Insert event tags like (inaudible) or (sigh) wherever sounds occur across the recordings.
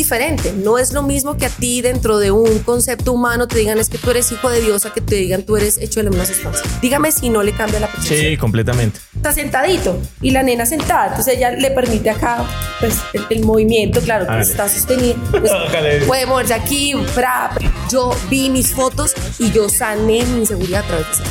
diferente. No es lo mismo que a ti dentro de un concepto humano te digan es que tú eres hijo de Dios, a que te digan tú eres hecho de misma sustancia. Dígame si no le cambia la percepción. Sí, completamente. Está sentadito y la nena sentada, entonces ella le permite acá pues el, el movimiento, claro, que está sostenido. pues, (laughs) puede moverse aquí, fra. Yo vi mis fotos y yo sané mi inseguridad a través de eso.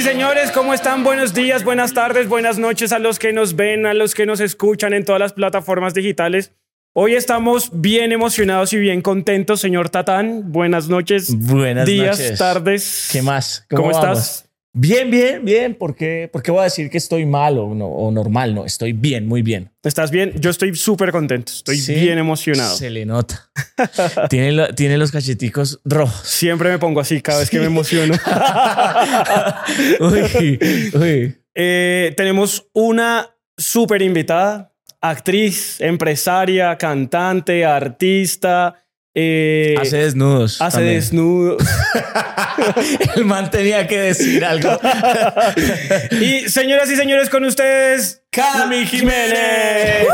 Y señores, ¿cómo están? Buenos días, buenas tardes, buenas noches a los que nos ven, a los que nos escuchan en todas las plataformas digitales. Hoy estamos bien emocionados y bien contentos, señor Tatán. Buenas noches. Buenas días, noches. tardes. ¿Qué más? ¿Cómo, estás? Bien, bien, bien. ¿Por qué, ¿Por qué voy a decir que estoy mal o, no, o normal? No, estoy bien, muy bien. ¿Estás bien? Yo estoy súper contento. Estoy Sí, bien emocionado. Se le nota. (laughs) tiene, lo- tiene los cacheticos rojos. Siempre me pongo así cada vez que me emociono. (laughs) uy, uy. Eh, tenemos una súper invitada, actriz, empresaria, cantante, artista. Eh, Hace desnudos. hace también. desnudos. (laughs) El man tenía que decir algo. (laughs) y señoras y señores, con ustedes, Cami Jiménez.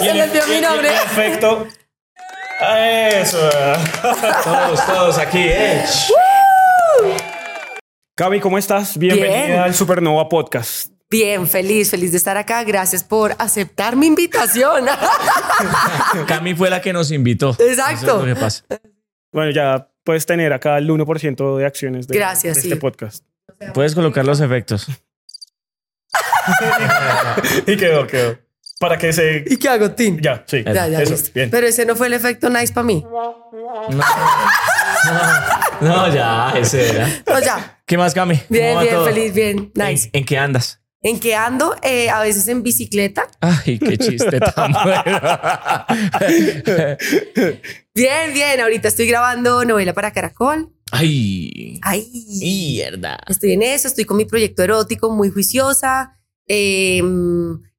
Se le olvidó mi nombre. Perfecto. Eso. todos, todos aquí, eh. Cami, ¿cómo estás? Bienvenida Bien. al Supernova Podcast. Bien, feliz, feliz de estar acá. Gracias por aceptar mi invitación. (laughs) Cami fue la que nos invitó. Exacto. Eso es lo que pasa. Bueno, ya puedes tener acá el 1% de acciones de, Gracias, de sí. este podcast. Puedes colocar los efectos. (laughs) y quedó, quedó. Para que se... ¿Y qué hago, Tim? Ya, sí. Ya, ya, Eso, listo. bien. Pero ese no fue el efecto nice para mí. No, ya, ese era. No, ya. ¿Qué más, Cami? ¿Cómo Bien, bien, todo? feliz, bien, nice. ¿En, en qué andas? ¿En qué ando? Eh, a veces en bicicleta. Ay, qué chiste tan (laughs) bueno. Bien, bien. Ahorita estoy grabando novela para Caracol. Ay, Ay. mierda. Estoy en eso, estoy con mi proyecto erótico muy juiciosa, eh,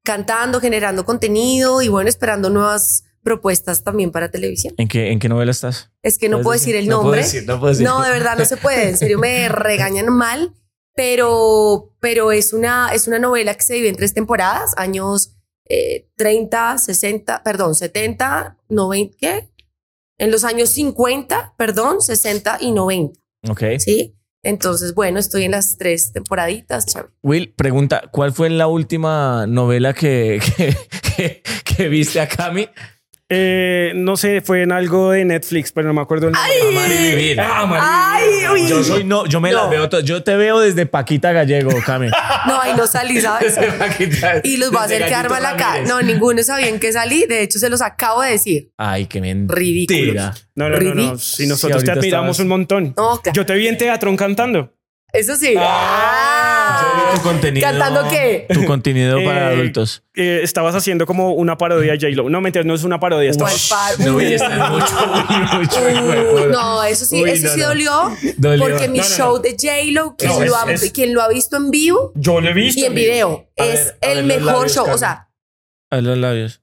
cantando, generando contenido y bueno, esperando nuevas propuestas también para televisión. ¿En qué, ¿En qué novela estás? Es que no ¿Puedes puedo decir? decir el No puedo nombre. decir, no puedo decir. No, de verdad no se puede. En serio me (laughs) regañan mal, pero, pero es una, es una novela que se divide en tres temporadas, años eh, 30, 60, perdón, 70, 90, ¿qué? En los años 50, perdón, 60 y 90, Ok. ¿sí? Entonces, bueno, estoy en las tres temporaditas, chévere. Will, pregunta, ¿cuál fue la última novela que, (laughs) que, que, que viste a Cami? Eh, no sé, fue en algo de Netflix, pero no me acuerdo el nombre. Amar y vivir. Ah, Amar y Ay, Vivir. uy. Yo soy no, yo me No. las veo todas. Yo te veo desde Paquita Gallego, Cami. (laughs) No, ahí no salí, ¿sabes? (laughs) Desde Paquita- Y los voy a desde hacer quedar Gallito mal acá. Ramírez. No, ninguno sabía en qué salí. De hecho, se los acabo de decir. Ay, qué mentira. Ridículos. No, no, no, no. Ridículo. Si nosotros Sí, te ahorita admiramos estabas- un montón. No, claro. Yo te vi en teatro cantando. Eso sí. Vi tu (laughs) contenido. ¿Cantando qué? Tu contenido para Eh, adultos. eh, estabas haciendo como una parodia a J-Lo. No, mentira, no es una parodia. ¿Cuál Estabas... par- No, y está mucho, mucho. (laughs) No, eso sí, Uy, eso no, sí no. dolió, Dolió. Porque mi No, no, no. show de J-Lo, quien, No, lo es- ha, es- quien lo ha visto en vivo Yo lo he visto. y en amigo. video, A es ver, el los mejor labios, show. O sea, A los labios.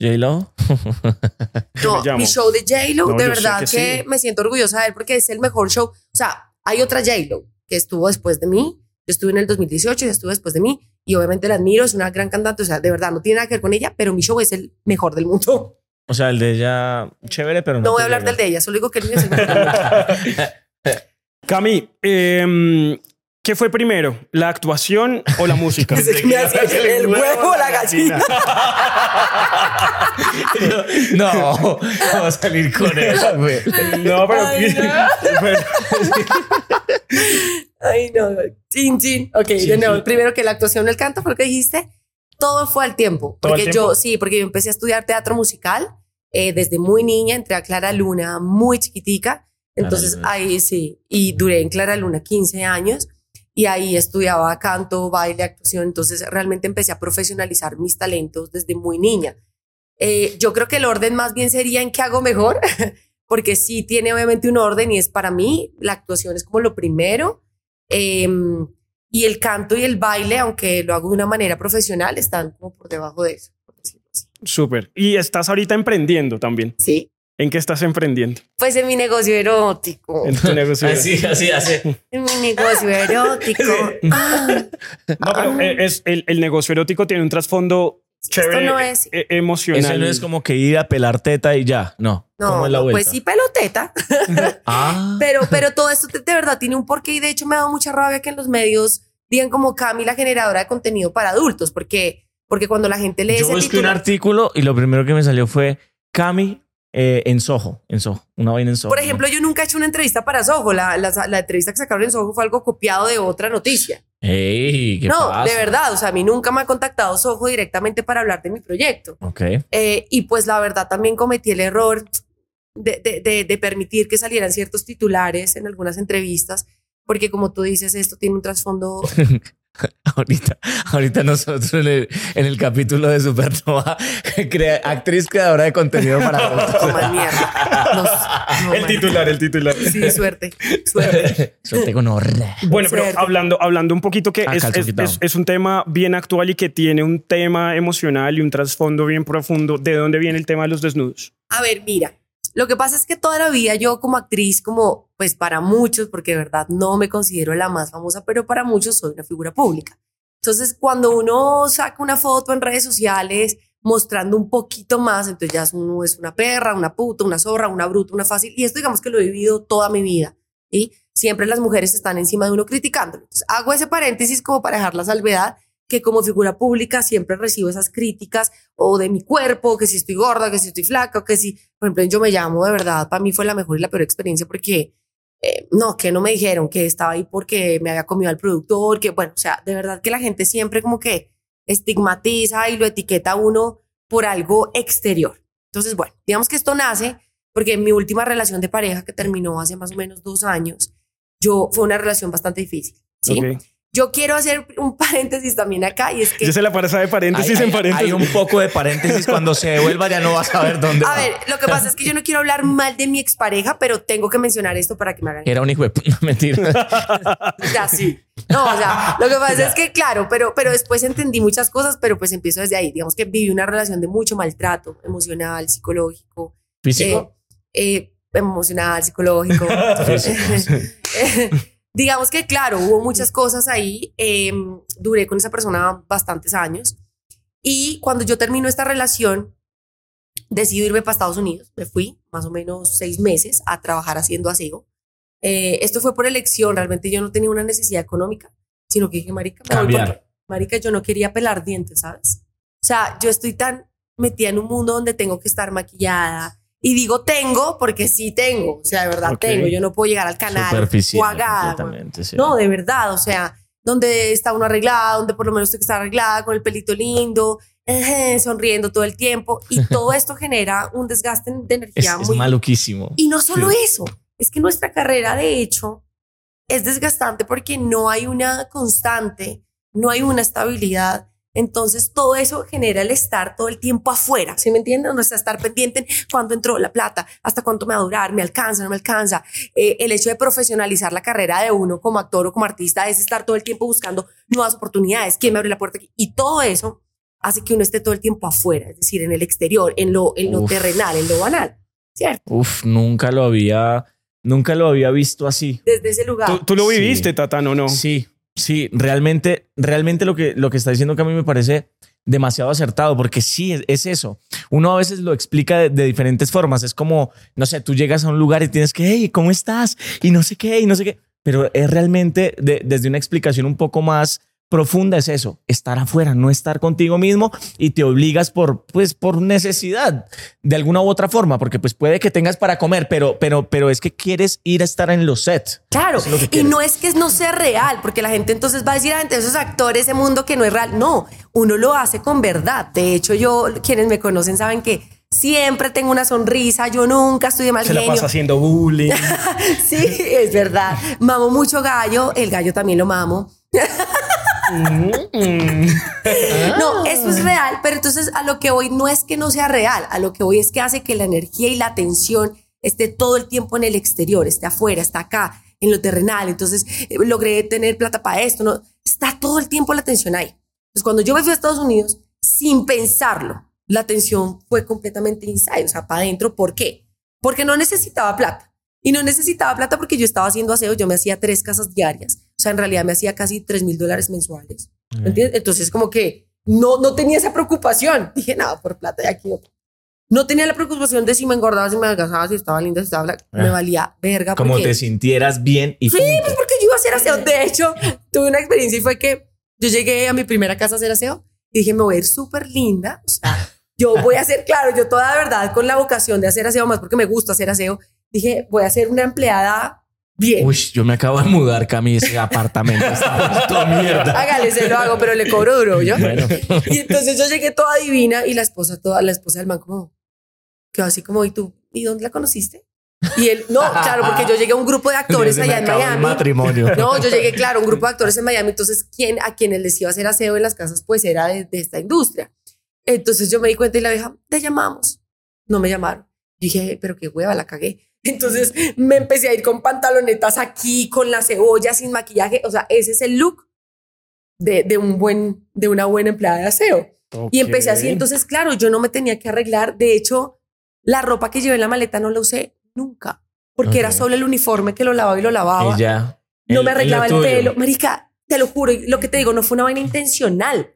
J-Lo. (laughs) no, llamo? mi show de J-Lo, No, de yo sé verdad que que, sí. me siento orgullosa de él porque es el mejor show. O sea, hay otra J-Lo que estuvo después de mí. Yo estuve en el 2018 y estuvo después de mí. Y obviamente la admiro, es una gran cantante. O sea, de verdad, no tiene nada que ver con ella, pero mi show es el mejor del mundo. O sea, el de ella, chévere, pero no. No voy a hablar llega. del de ella, solo digo que el mío es el mejor del mundo. (laughs) Cami, em, ¿qué fue primero? ¿La actuación o la música? (laughs) Me hacía el huevo o la gallina. (laughs) No, vamos a salir con eso, güey. no, pero... Ay, pero- Ay, no. Chin, chin. Ok, de nuevo. chin. Primero que la actuación, el canto, porque dijiste, todo fue al tiempo. ¿Todo al Porque tiempo? yo, sí, porque yo empecé a estudiar teatro musical eh, desde muy niña, entré a Clara Luna muy chiquitica. Entonces ahí sí, y duré en Clara Luna 15 años y ahí estudiaba canto, baile, actuación. Entonces realmente empecé a profesionalizar mis talentos desde muy niña. Eh, yo creo que el orden más bien sería en qué hago mejor, (laughs) porque sí tiene obviamente un orden y es para mí, la actuación es como lo primero. Em, y el canto y el baile, aunque lo hago de una manera profesional, están como por debajo de eso. Súper. Y estás ahorita emprendiendo también. Sí, ¿En qué estás emprendiendo? Pues en mi negocio erótico. En tu negocio. (laughs) Así, así, así. En mi negocio erótico. Ah, (laughs) No, pero eh, es, el, el negocio erótico tiene un trasfondo chévere, no es- eh, emocional. Eso no es como que ir a pelar teta y ya. No. no, ¿Cómo es la no, vuelta? pues sí, peloteta. (laughs) Ah. Pero, pero todo esto de, verdad tiene un porqué y de hecho me ha dado mucha rabia que en los medios digan como Cami la generadora de contenido para adultos, porque, porque cuando la gente lee Yo ese busqué un artículo y lo primero que me salió fue Cami eh, en Soho. En Soho. Una vaina en Soho. por ejemplo, yo nunca he hecho una entrevista para Soho. La, la, la entrevista que sacaron en Soho fue algo copiado de otra noticia. ¡Ey! ¿Qué no, pasa? de verdad. O sea, a mí nunca me ha contactado Soho directamente para hablar de mi proyecto. Ok. Eh, y pues la verdad también cometí el error de, de- de- de permitir que salieran ciertos titulares en algunas entrevistas, porque como tú dices, esto tiene un trasfondo (laughs) (laughs) Ahorita, ahorita nosotros en el, en el capítulo de Supernova, (laughs) crea- actriz creadora de contenido para (laughs) adultos. Coman mierda. Nos- no, El man. titular, el titular. Sí, suerte, suerte. Suerte con horror. Bueno, pero hablando, hablando un poquito que Ah, es, calzo es- quitado. es- es un tema bien actual y que tiene un tema emocional y un trasfondo bien profundo. ¿De dónde viene el tema de los desnudos? A ver, mira, lo que pasa es que toda la vida yo como actriz, como pues para muchos, porque de verdad no me considero la más famosa, pero para muchos soy una figura pública. Entonces, cuando uno saca una foto en redes sociales mostrando un poquito más, entonces ya uno es una perra, una puta, una zorra, una bruta, una fácil. Y esto digamos que lo he vivido toda mi vida. Y siempre las mujeres están encima de uno criticándolo. Hago ese paréntesis como para dejar la salvedad que como figura pública siempre recibo esas críticas o de mi cuerpo, que si estoy gorda, que si estoy flaca, que si, por ejemplo, yo me llamo de verdad, para mí fue la mejor y la peor experiencia porque eh, no, que no me dijeron que estaba ahí porque me había comido al productor, que bueno, o sea, de verdad que la gente siempre como que estigmatiza y lo etiqueta uno por algo exterior. Entonces, bueno, digamos que esto nace porque en mi última relación de pareja que terminó hace más o menos dos años, yo fue una relación bastante difícil. ¿sí? Yo quiero hacer un paréntesis también acá y es que... Ya se la pasa de paréntesis Hay, en paréntesis. hay un poco de paréntesis. Cuando se devuelva ya no vas a ver dónde A va. ver, lo que pasa es que yo no quiero hablar mal de mi expareja, pero tengo que mencionar esto para que me hagan Era un hijo de puta, (laughs) mentira. (laughs) Ya sí. No, o sea, lo que pasa es que, claro, pero, pero después entendí muchas cosas, pero pues empiezo desde ahí. Digamos que viví una relación de mucho maltrato emocional, psicológico. Físico. eh, eh, emocional, psicológico. (laughs) Digamos que, claro, hubo muchas cosas ahí. eh, duré con esa persona bastantes años. Y cuando yo termino esta relación, decidí irme para Estados Unidos. Me fui más o menos seis meses a trabajar haciendo aseo. Eh, esto fue por elección, realmente yo no tenía una necesidad económica, sino que dije, marica, me voy porque- marica, yo no quería pelar dientes, ¿sabes? O sea, yo estoy tan metida en un mundo donde tengo que estar maquillada. Y digo tengo porque sí tengo, o sea, de verdad Ok. tengo. Yo no puedo llegar al canal completamente, sí. No, de verdad, o sea, donde está uno arreglada, donde por lo menos está arreglada, con el pelito lindo, eh, sonriendo todo el tiempo. Y (laughs) todo esto genera un desgaste de es, energía es muy maluquísimo. y no solo Sí. eso, es que nuestra carrera, de hecho, es desgastante porque no hay una constante, no hay una estabilidad. Entonces, todo eso genera el estar todo el tiempo afuera, ¿sí me entienden? O sea, estar pendiente en cuándo entró la plata, hasta cuánto me va a durar, me alcanza, no me alcanza. Eh, el hecho de profesionalizar la carrera de uno como actor o como artista es estar todo el tiempo buscando nuevas oportunidades, quién me abre la puerta aquí. Y todo eso hace que uno esté todo el tiempo afuera, es decir, en el exterior, en lo, en lo Uf. terrenal, en lo banal, ¿cierto? Uf, nunca lo había, nunca lo había visto así. desde ese lugar. ¿Tú, tú lo Sí. viviste, Tata, no, no? Sí, sí, realmente, realmente lo que, lo que está diciendo que a mí me parece demasiado acertado, porque sí, es, es eso. Uno a veces lo explica de, diferentes formas. Es como, no sé, tú llegas a un lugar y tienes que, hey, ¿cómo estás? Y no sé qué, y no sé qué. Pero es realmente de- desde una explicación un poco más profunda es eso, estar afuera, no estar contigo mismo y te obligas por, pues, por necesidad de alguna u otra forma, porque pues puede que tengas para comer, pero, pero, pero es que quieres ir a estar en los sets. Claro, lo y no es que no sea real, porque la gente entonces va a decir, ah, entre esos actores, ese mundo que no es real. No, uno lo hace con verdad. De hecho, yo, quienes me conocen saben que siempre tengo una sonrisa, yo nunca estoy de mal Se la genio. pasa haciendo bullying. (laughs) Sí, es verdad. Mamo mucho gallo, el gallo también lo mamo. (laughs) (laughs) No, eso es real, pero entonces a lo que voy no es que no sea real, a lo que voy es que hace que la energía y la atención esté todo el tiempo en el exterior, esté afuera, está acá, en lo terrenal. Entonces eh, logré tener plata para esto, ¿no? Está todo el tiempo la atención ahí. Entonces cuando yo me fui a Estados Unidos, sin pensarlo, la atención fue completamente inside, o sea, para adentro. ¿Por qué? porque no necesitaba plata. Y no necesitaba plata porque yo estaba haciendo aseo, yo me hacía tres casas diarias. O sea, en realidad me hacía casi 3 mil dólares mensuales. ¿me entiendes? Entonces, como que no, no tenía esa preocupación. (laughs) Dije, nada, por plata de aquí. no". No tenía la preocupación de si me engordaba, si me adelgazaba, si estaba linda, si estaba blanca. Me Ah. valía verga. Como porque, te sintieras bien y Sí, punto. pues porque yo iba a hacer aseo. De hecho, (laughs) tuve una experiencia y fue que yo llegué a mi primera casa a hacer aseo y dije, me voy a ir súper linda. O sea, yo voy a hacer, claro, yo toda de verdad con la vocación de hacer aseo, más porque me gusta hacer aseo, dije, voy a ser una empleada bien. Uy, yo me acabo de mudar, Cami, ese apartamento está (laughs) mierda. Hágale, se lo hago, pero le cobro duro, ¿yo? Bueno, Y entonces yo llegué toda divina y la esposa, toda la esposa del man como, quedó así como, ¿y tú? ¿Y dónde la conociste? Y él, no, claro, porque yo llegué a un grupo de (laughs) actores allá en Miami. matrimonio. No, yo llegué, claro, a un grupo de (laughs) actores en Miami, entonces quien, a quienes les iba a hacer aseo en las casas, pues era de, de esta industria. Entonces yo me di cuenta y la vieja, te llamamos. No me llamaron. Yo dije, pero qué hueva, la cagué. Entonces me empecé a ir con pantalonetas aquí, con la cebolla, sin maquillaje. O sea, ese es el look de, de un buen, de una buena empleada de aseo. Y empecé así. Entonces, claro, yo no me tenía que arreglar. De hecho, la ropa que llevé en la maleta no la usé nunca, porque era solo el uniforme que lo lavaba y lo lavaba Y ya. no El- me arreglaba el pelo. Marica, te lo juro, lo que te digo, no fue una vaina intencional.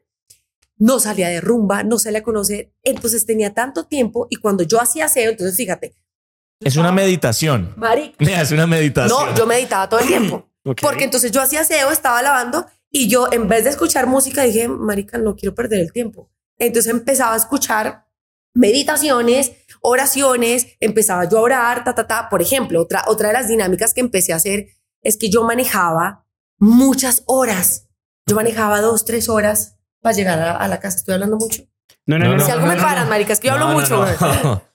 No salía de rumba, no salía a conocer. Entonces tenía tanto tiempo y cuando yo hacía aseo, entonces fíjate, Es una meditación. marica, (laughs) Es una meditación. no, yo meditaba todo el tiempo. (clears throat) Porque entonces yo hacía aseo, estaba lavando y yo en vez de escuchar música dije, marica, no quiero perder el tiempo. Entonces empezaba a escuchar meditaciones, oraciones, empezaba yo a orar, ta, ta, ta. Por ejemplo, otra, otra de las dinámicas que empecé a hacer es que yo manejaba muchas horas. Yo manejaba dos, tres horas para llegar a, a la casa. Estoy hablando mucho. No, no, no. No, si no, algo no, me no, paran, no. marica, es que yo hablo No, (laughs)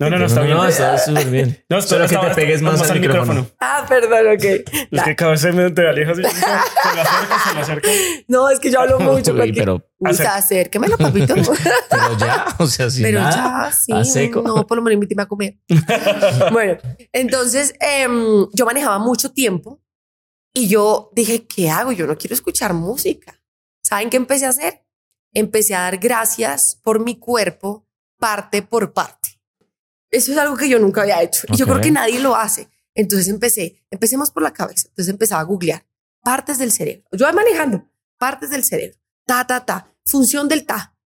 no, no. No, no, no, está bien. No, está súper bien. (laughs) No, Solo que te pegues más al micrófono. Ah, perdón, ok. Es que cada vez se me te alejas y se le acerca, se le acerca. No, es que yo hablo (laughs) mucho. Uy, pero, Uy, Acer- acérquemelo, papito. (laughs) pero ya, o sea, sin Pero nada, ya, sí. a seco. No, por lo menos invíteme a comer. bueno, entonces em, yo manejaba mucho tiempo y yo dije, ¿qué hago? Yo no quiero escuchar música. ¿Saben qué empecé a hacer? Empecé a dar gracias por mi cuerpo parte por parte. Eso es algo que yo nunca había hecho y yo creo que nadie lo hace. Entonces empecé, empecemos por la cabeza. Entonces empezaba a googlear partes del cerebro. Yo iba manejando partes del cerebro. Ta, ta, ta. Función del ta.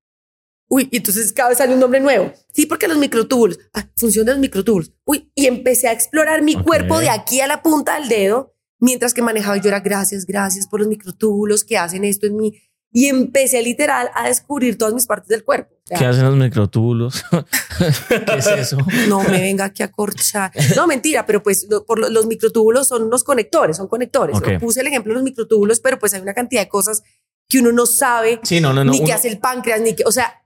Uy, y entonces cada vez sale un nombre nuevo. Sí, porque los microtúbulos. Ah, función de los microtúbulos. Uy, y empecé a explorar mi cuerpo de aquí a la punta del dedo mientras que manejaba. Yo era gracias, gracias por los microtúbulos que hacen esto en mí. Y empecé literal a descubrir todas mis partes del cuerpo. O sea, ¿Qué hacen los microtúbulos? (laughs) ¿Qué es eso? no me venga aquí a corchar. No, mentira, pero pues lo- por lo- los microtúbulos son los conectores, son conectores. Ok. Yo Puse el ejemplo de los microtúbulos, pero pues hay una cantidad de cosas que uno no sabe, Sí, no, no, no. ni qué hace el páncreas, ni que, o sea,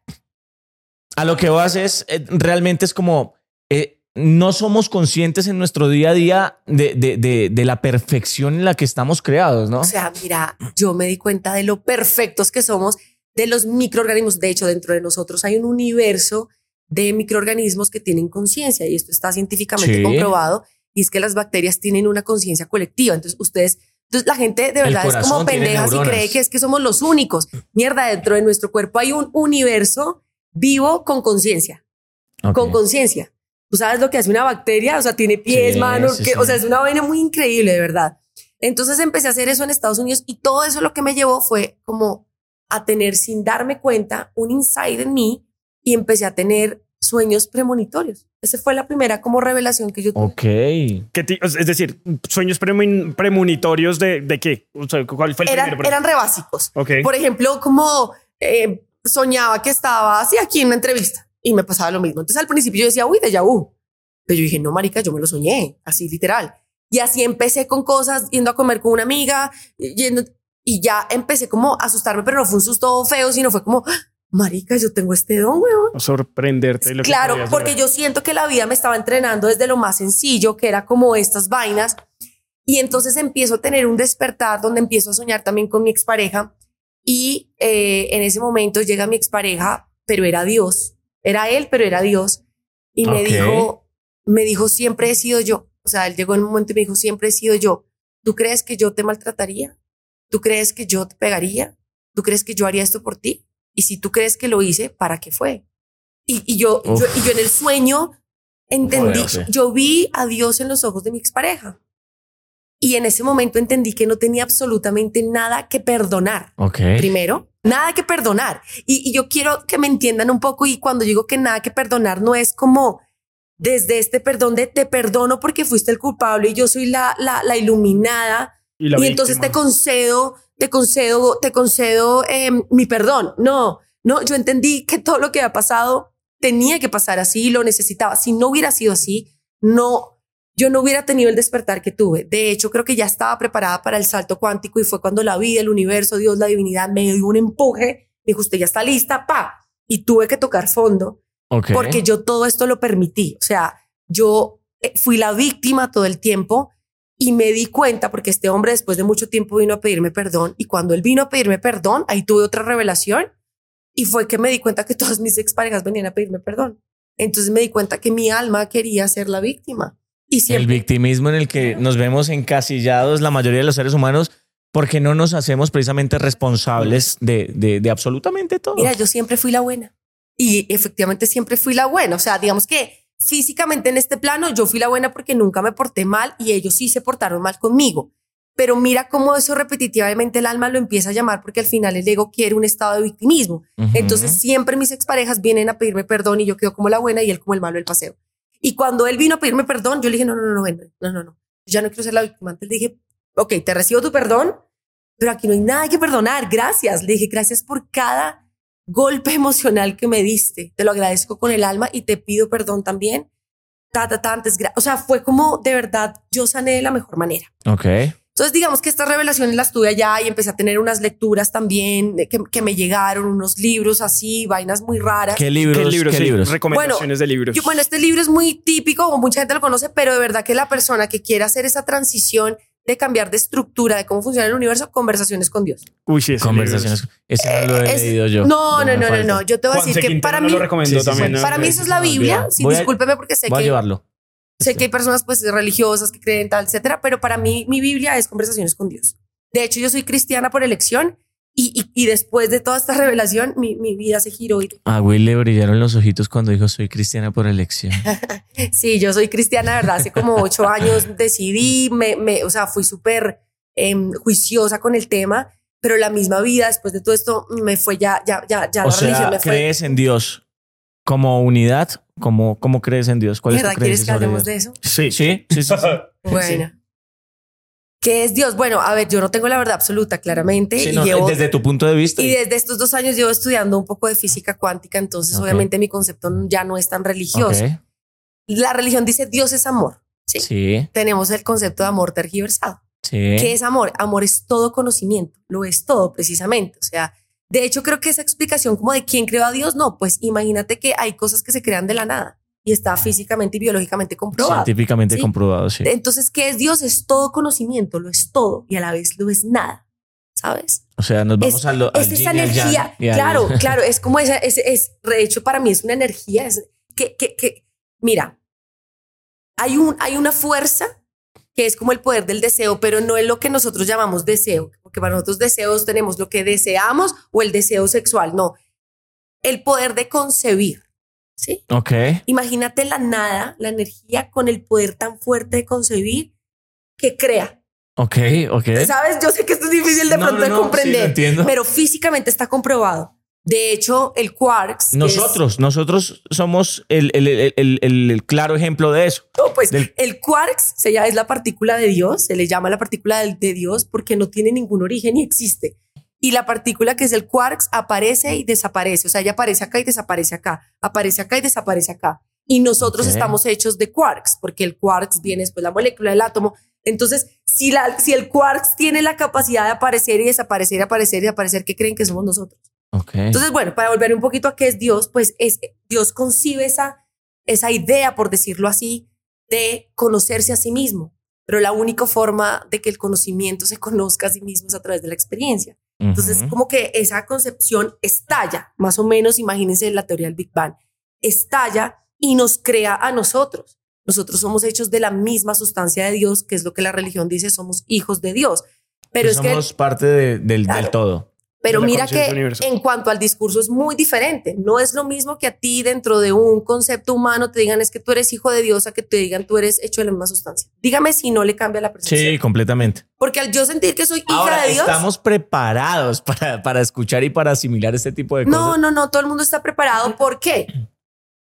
a lo que vas es, eh, realmente es como, eh, no somos conscientes en nuestro día a día de, de, de, de la perfección en la que estamos creados, ¿no? O sea, mira, yo me di cuenta de lo perfectos que somos de los microorganismos. De hecho, dentro de nosotros hay un universo de microorganismos que tienen conciencia y esto está científicamente Sí. comprobado. Y es que las bacterias tienen una conciencia colectiva. Entonces, ustedes, entonces la gente de verdad es como corazón tiene pendeja si neuronas. cree que es que somos los únicos. Mierda, dentro de nuestro cuerpo hay un universo vivo con conciencia con conciencia. Tú sabes lo que hace una bacteria, o sea, tiene pies, Sí, manos, sí, que, sí. o sea, es una vaina muy increíble, de verdad. Entonces empecé a hacer eso en Estados Unidos y todo eso lo que me llevó fue como a tener sin darme cuenta un insight en mí y empecé a tener sueños premonitorios. Esa fue la primera como revelación que yo tuve. Ok. ¿Qué ti- es decir, sueños premun- premonitorios de, de qué? O sea, ¿Cuál fue el Eran, primero? eran re básicos. Ok. Por ejemplo, como eh, soñaba que estaba así aquí en una entrevista y me pasaba lo mismo. Entonces al principio yo decía, uy, de vu. Pero yo dije, no, marica, yo me lo soñé, así literal. Y así empecé con cosas, yendo a comer con una amiga, yendo, y ya empecé como a asustarme, pero no fue un susto feo, sino fue como, "Ah, marica, yo tengo este don, weón. Sorprenderte. lo que Claro, podías porque yo siento que la vida me estaba entrenando desde lo más sencillo, que era como estas vainas. Y entonces empiezo a tener un despertar donde empiezo a soñar también con mi expareja. Y eh, en ese momento llega mi expareja, pero era Dios. Era él, pero era Dios. Y me dijo, me dijo, siempre he sido yo. O sea, él llegó en un momento y me dijo, siempre he sido yo. ¿Tú crees que yo te maltrataría? ¿Tú crees que yo te pegaría? ¿Tú crees que yo haría esto por ti? Y si tú crees que lo hice, ¿para qué fue? Y, y yo, y yo en el sueño entendí, Joder, sí. yo vi a Dios en los ojos de mi expareja. Y en ese momento entendí que no tenía absolutamente nada que perdonar. Ok. Primero, nada que perdonar. Y, y yo quiero que me entiendan un poco y cuando digo que nada que perdonar no es como desde este perdón de te perdono porque fuiste el culpable y yo soy la, la, la iluminada Y, la y entonces te concedo, te concedo, te concedo em, mi perdón. No, no, yo entendí que todo lo que ha pasado tenía que pasar así y lo necesitaba. Si no hubiera sido así, no, yo no hubiera tenido el despertar que tuve. De hecho, creo que ya estaba preparada para el salto cuántico y fue cuando la vida, el universo, Dios, la divinidad me dio un empuje. Me dijo, usted ya está lista, pa. Y tuve que tocar fondo Ok. porque yo todo esto lo permití. O sea, yo eh, fui la víctima todo el tiempo y me di cuenta porque este hombre después de mucho tiempo vino a pedirme perdón y cuando él vino a pedirme perdón, ahí tuve otra revelación y fue que me di cuenta que todas mis exparejas venían a pedirme perdón. Entonces me di cuenta que mi alma quería ser la víctima. Y El victimismo en el que nos vemos encasillados la mayoría de los seres humanos porque no nos hacemos precisamente responsables de, de, de absolutamente todo. mira, yo siempre fui la buena. Y efectivamente siempre fui la buena. O sea, digamos que físicamente en este plano yo fui la buena porque nunca me porté mal y ellos sí se portaron mal conmigo. Pero mira cómo eso repetitivamente el alma lo empieza a llamar porque al final el ego quiere un estado de victimismo. Entonces siempre mis exparejas vienen a pedirme perdón y yo quedo como la buena y él como el malo del paseo. Y cuando él vino a pedirme perdón, yo le dije, no, no, no, no, ven, no, no, no, ya no quiero ser la víctima. Entonces le dije, ok, te recibo tu perdón, pero aquí no hay nada que perdonar. Gracias. Le dije, gracias por cada golpe emocional que me diste. Te lo agradezco con el alma y te pido perdón también. Ta, ta, ta, antes, o sea, fue como de verdad, yo sané de la mejor manera. Ok. Entonces, digamos que estas revelaciones las tuve allá y empecé a tener unas lecturas también que, que me llegaron, unos libros así, vainas muy raras. ¿Qué libros? ¿Qué libros? ¿Qué sí, libros? Recomendaciones de libros. Yo- bueno, este libro es muy típico, mucha gente lo conoce, pero de verdad que la persona que quiere hacer esa transición de cambiar de estructura, de cómo funciona el universo, conversaciones con Dios. Uy, sí, Conversaciones. Ese no lo he Es- leído yo. No, no, Me no, no, no. Yo te voy a Juanse decir que Quintero para mí, lo Sí, sí, también. para mí eso es la me Biblia. Sí, discúlpeme porque sé Voy a que, llevarlo. Sé que hay personas pues religiosas que creen tal, etcétera, pero para mí mi Biblia es conversaciones con Dios. De hecho, yo soy cristiana por elección y, y, y después de toda esta revelación, mi, mi vida se giró. Y, A Will le brillaron los ojitos cuando dijo soy cristiana por elección. (laughs) sí, yo soy cristiana, verdad. Hace como ocho años decidí, me, me, o sea, fui súper em, juiciosa con el tema, pero la misma vida después de todo esto me fue ya, ya, ya, ya o la religión sea, me fue. ¿crees en Dios como unidad? ¿Cómo, cómo crees en Dios? ¿Cuál es tu ¿Verdad quieres que sobre hablemos Dios? de eso? Sí. Sí, sí, sí. sí. (laughs) Bueno. ¿Qué es Dios? Bueno, a ver, yo no tengo la verdad absoluta, claramente. Sí, y no, llevo- desde tu punto de vista. Y desde estos dos años llevo estudiando un poco de física cuántica, entonces obviamente mi concepto ya no es tan religioso. La religión dice Dios es amor. ¿sí? Sí, Tenemos el concepto de amor tergiversado. sí. ¿Qué es amor? Amor es todo conocimiento, lo es todo precisamente. O sea, de hecho creo que esa explicación como de quién creó a Dios, no, pues imagínate que hay cosas que se crean de la nada y está físicamente y biológicamente comprobado. Científicamente Sí. comprobado, sí. Entonces, ¿qué es Dios? Es todo conocimiento, lo es todo y a la vez lo es nada, ¿sabes? O sea, nos vamos es, a lo, es esa energía. Claro, claro, es como esa, es, es, de hecho, para mí es una energía, es que, que, que, mira, hay, un, hay una fuerza que es como el poder del deseo, pero no es lo que nosotros llamamos deseo, porque para nosotros deseos tenemos lo que deseamos o el deseo sexual, no, el poder de concebir, ¿sí? Ok. Imagínate la nada, la energía con el poder tan fuerte de concebir que crea. Ok, ok. ¿Sabes? Yo sé que esto es difícil de No, pronto no, de no, sí, lo comprender, entiendo. pero físicamente está comprobado. De hecho, el quarks. es- Nosotros, nosotros somos el, el- el- el- el- el claro ejemplo de eso. No, pues del- el quarks se llama, es la partícula de Dios, se le llama la partícula de, Dios porque no tiene ningún origen y existe. Y la partícula que es el quarks aparece y desaparece. O sea, ella aparece acá y desaparece acá, aparece acá y desaparece acá. Y nosotros estamos hechos de quarks, porque el quarks viene después la molécula del átomo. Entonces, si, la, si el quarks tiene la capacidad de aparecer y desaparecer y aparecer y aparecer, ¿qué creen que somos nosotros? Ok. Entonces, bueno, para volver un poquito a qué es Dios, pues es Dios concibe esa, esa idea, por decirlo así, de conocerse a sí mismo. Pero la única forma de que el conocimiento se conozca a sí mismo es a través de la experiencia. Entonces, Ujú. como que esa concepción estalla, más o menos, imagínense la teoría del Big Bang, estalla y nos crea a nosotros. Nosotros somos hechos de la misma sustancia de Dios, que es lo que la religión dice, somos hijos de Dios. Pero Que es que somos parte de- del, Claro. del todo. Pero mira que universal. en cuanto al discurso es muy diferente. No es lo mismo que a ti dentro de un concepto humano te digan es que tú eres hijo de Dios a que te digan tú eres hecho de la misma sustancia. Dígame si no le cambia la percepción. Sí, completamente. Porque al yo sentir que soy hija Ahora de Dios, estamos preparados para, para escuchar y para asimilar este tipo de cosas. no, no, no, todo el mundo está preparado. ¿Por qué?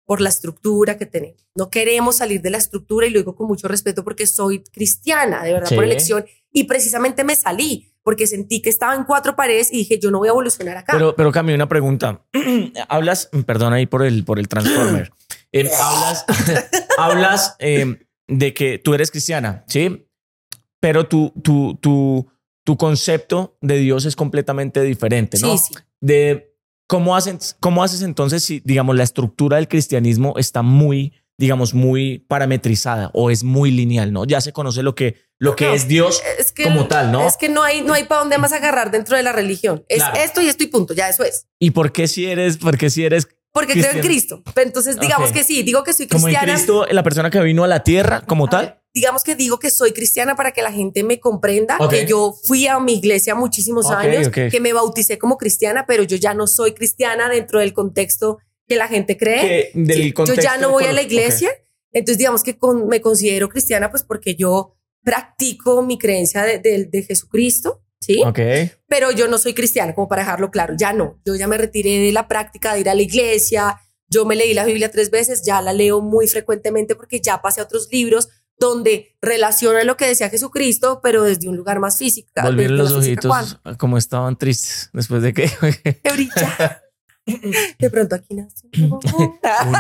Por la estructura que tenemos. No queremos salir de la estructura y lo digo con mucho respeto porque soy cristiana, de verdad, Sí. por elección. Y precisamente me salí porque sentí que estaba en cuatro paredes y dije, yo no voy a evolucionar acá. Pero, pero Cami, una pregunta. (clears throat) hablas, perdón ahí por el, por el Transformer. Eh, (clears throat) hablas (laughs) hablas eh, de que tú eres cristiana, ¿sí? Pero tu, tu, tu, tu concepto de Dios es completamente diferente, ¿no? Sí, sí. De cómo, hacen, cómo haces entonces si, digamos, la estructura del cristianismo está muy, digamos, muy parametrizada o es muy lineal, ¿no? Ya se conoce lo que, lo que No, es Dios es que, como tal, ¿no? Es que no hay, no hay para dónde más agarrar dentro de la religión. Es Claro. esto y esto y punto, ya eso es. ¿Y por qué si eres, por qué si eres Porque creo en. Cristo. Entonces, digamos que sí, digo que soy como en cristiana. Cristo, la persona que vino a la tierra como tal? Digamos que digo que soy cristiana para que la gente me comprenda, que yo fui a mi iglesia muchísimos años, que me bauticé como cristiana, pero yo ya no soy cristiana dentro del contexto que la gente cree. Que del Sí, yo ya no voy a la iglesia, entonces digamos que con- me considero cristiana pues porque yo practico mi creencia de, de- de Jesucristo, ¿sí? Ok. Pero yo no soy cristiana, como para dejarlo claro, ya no, yo ya me retiré de la práctica de ir a la iglesia, yo me leí la Biblia tres veces, ya la leo muy frecuentemente porque ya pasé a otros libros donde relaciona lo que decía Jesucristo, pero desde un lugar más físico. Volvieron los ojitos como estaban tristes después de que. (laughs) (laughs) De pronto aquí nace. (laughs) uno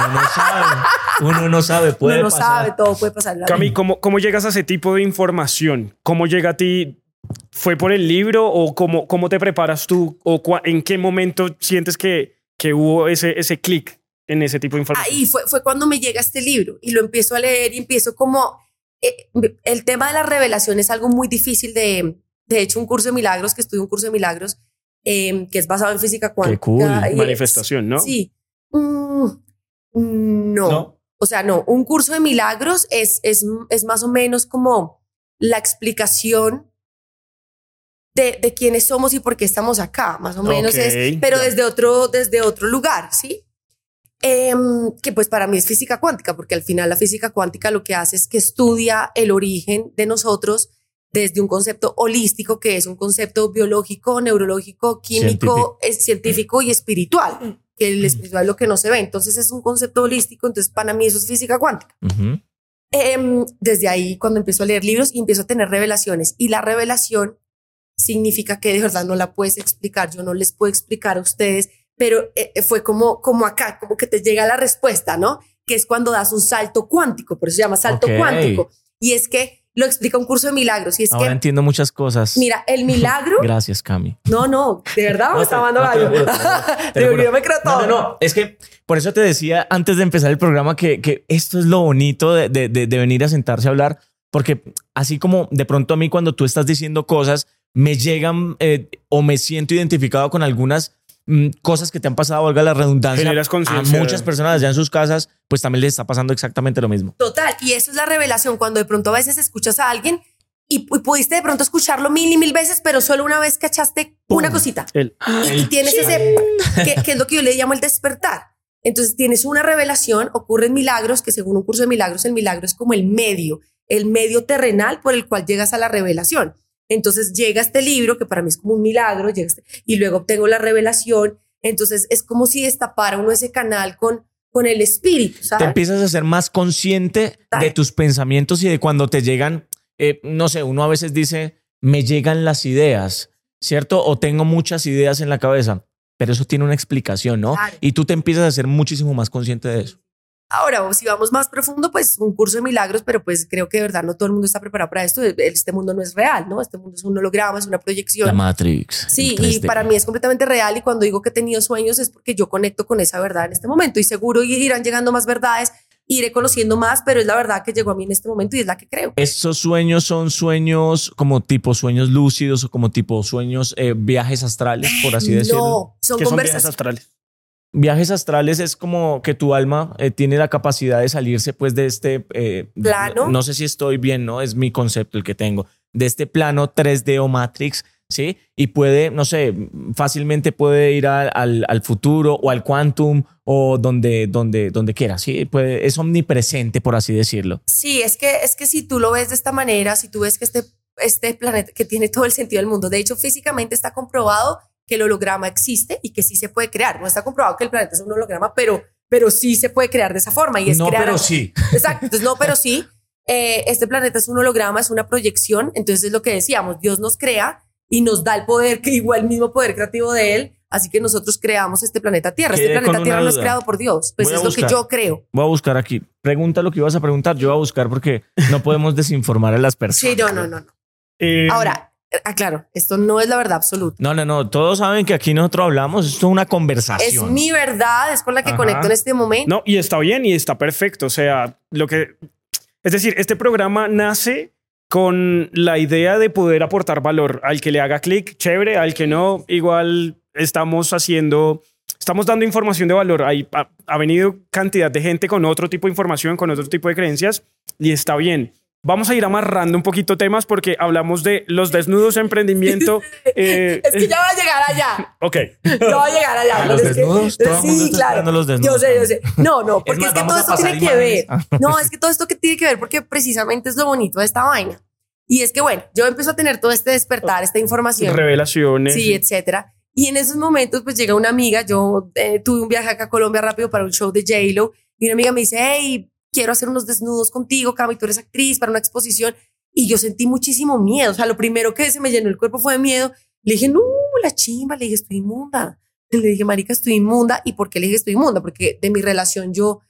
no sabe. Uno no sabe, puede Uno no pasar. sabe, todo puede pasar. Cami, ¿cómo, ¿cómo llegas a ese tipo de información? ¿Cómo llega a ti? ¿Fue por el libro o cómo, cómo te preparas tú? ¿O cua- en qué momento sientes que, que hubo ese, ese clic en ese tipo de información? ahí fue, fue cuando me llega este libro y lo empiezo a leer y empiezo como... eh, el tema de la revelación es algo muy difícil de... De hecho, un curso de milagros, que estudio un curso de milagros, eh, que es basado en física cuántica. cool. y es- Manifestación, ¿no? Sí. Mm, no. ¿No? O sea, no. Un curso de milagros es, es, es más o menos como la explicación de, de quiénes somos y por qué estamos acá. Más o menos es, pero desde otro, desde otro lugar, ¿sí? Em, que pues para mí es física cuántica, porque al final la física cuántica lo que hace es que estudia el origen de nosotros desde un concepto holístico, que es un concepto biológico, neurológico, químico, Científico. es científico y espiritual, que el espiritual es lo que no se ve. Entonces es un concepto holístico, entonces para mí eso es física cuántica. Ujú. Em, desde ahí, cuando empiezo a leer libros y empiezo a tener revelaciones, y la revelación significa que de verdad no la puedes explicar, yo no les puedo explicar a ustedes, pero eh, eh, fue como, como acá, como que te llega la respuesta, ¿no? Que es cuando das un salto cuántico, por eso se llama salto Ok. cuántico. Y es que lo explica un curso de milagros, y es Ahora que, entiendo muchas cosas. mira, el (laughs) milagro, Gracias, Cami. no, no, de verdad, me No, está te- dando no, gallo. (laughs) me creo No, todo. no, no. Es que por eso te decía antes de empezar el programa que, que esto es lo bonito de, de- de- de venir a sentarse a hablar, porque así como de pronto a mí cuando tú estás diciendo cosas, me llegan eh, o me siento identificado con algunas mm, cosas que te han pasado, valga la redundancia, a muchas personas ya en sus casas, pues también les está pasando exactamente lo mismo. Total, y eso es la revelación, cuando de pronto a veces escuchas a alguien y, y pudiste de pronto escucharlo mil y mil veces, pero solo una vez cachaste una cosita. El- Y, y tienes ese, que, que es lo que yo le llamo el despertar. Entonces tienes una revelación, ocurren milagros, que según un curso de milagros, el milagro es como el medio, el medio terrenal por el cual llegas a la revelación. Entonces llega este libro, que para mí es como un milagro, llega este- y luego obtengo la revelación. Entonces es como si destapara uno ese canal con, con el espíritu, Te empiezas a ser más consciente de tus pensamientos y de cuando te llegan, eh, no sé, uno a veces dice, me llegan las ideas, ¿cierto? O tengo muchas ideas en la cabeza, pero eso tiene una explicación, ¿no? Y tú te empiezas a ser muchísimo más consciente de eso. Ahora, si vamos más profundo, pues un curso de milagros, pero pues creo que de verdad no todo el mundo está preparado para esto. Este mundo no es real, ¿no? Este mundo es un holograma, es una proyección. La Matrix. Sí, y 3D. para mí es completamente real y cuando digo que he tenido sueños es porque yo conecto con esa verdad en este momento y seguro irán llegando más verdades, iré conociendo más, pero es la verdad que llegó a mí en este momento y es la que creo. ¿Esos sueños son sueños como tipo sueños lúcidos o como tipo sueños eh, viajes astrales, por así decirlo? No, son ¿Qué son viajes conversaciones. astrales? Viajes astrales es como que tu alma eh, tiene la capacidad de salirse pues de este eh, Plano. No sé si estoy bien, ¿no? Es mi concepto el que tengo. De este plano 3D o Matrix ¿sí? Y puede, no sé, fácilmente puede ir al, al, al futuro o al quantum o donde, donde, donde quiera, ¿sí? Puede, es omnipresente, por así decirlo. Sí, es que, es que si tú lo ves de esta manera, si tú ves que este, este planeta que tiene todo el sentido del mundo, de hecho físicamente está comprobado que el holograma existe y que sí se puede crear. No está comprobado que el planeta es un holograma, pero, pero sí se puede crear de esa forma. Y es no, crear pero sí. Exacto, entonces no, pero sí. eh, este planeta es un holograma, es una proyección. Entonces es lo que decíamos, Dios nos crea y nos da el poder, que igual el mismo poder creativo de él. Así que nosotros creamos este planeta Tierra. Este Quedé con planeta Tierra no es creado por Dios. Pues Voy es lo que yo creo. Voy a buscar aquí. Pregunta lo que ibas a preguntar. Yo voy a buscar porque no podemos desinformar a las personas. Sí, no, no, no. no. Eh, Ahora, aclaro, esto no es la verdad absoluta. No, no, no. Todos saben que aquí nosotros hablamos. Esto es una Es conversación. mi verdad, es con la que Ajá. conecto en este momento. No, y está bien y está perfecto. O sea, lo que. Es decir, este programa nace con la idea de poder aportar valor. Al que le haga clic, chévere. Al que no, igual estamos haciendo. Estamos dando información de valor. Hay, ha, ha venido cantidad de gente con otro tipo de información, con otro tipo de creencias y está bien. Vamos a ir amarrando un poquito temas porque hablamos de los desnudos, emprendimiento. eh, (laughs) Es que ya va a llegar allá. ok. Ya va a llegar allá. (laughs) ¿A los es que- desnudos? Todo el mundo sí, está claro. los Yo desnudos. sé, yo sé. No, no, porque más, es, que todo esto tiene que ver. imágenes. No, es que todo esto que tiene que ver porque precisamente es lo bonito de esta vaina. Y es que, bueno, yo empiezo a tener todo este despertar, esta información. Revelaciones. Sí, etcétera. Y en esos momentos, pues llega una amiga. Yo eh, tuve un viaje acá a Colombia rápido para un show de J-Lo. Y una amiga me dice, hey, quiero hacer unos desnudos contigo, Cami, tú eres actriz para una exposición. Y yo sentí muchísimo miedo. O sea, lo primero que se me llenó el cuerpo fue de miedo. Le dije, no, la chimba. Le dije, estoy inmunda. Le dije, marica, estoy inmunda. ¿Y por qué le dije estoy inmunda? Porque de mi relación yo,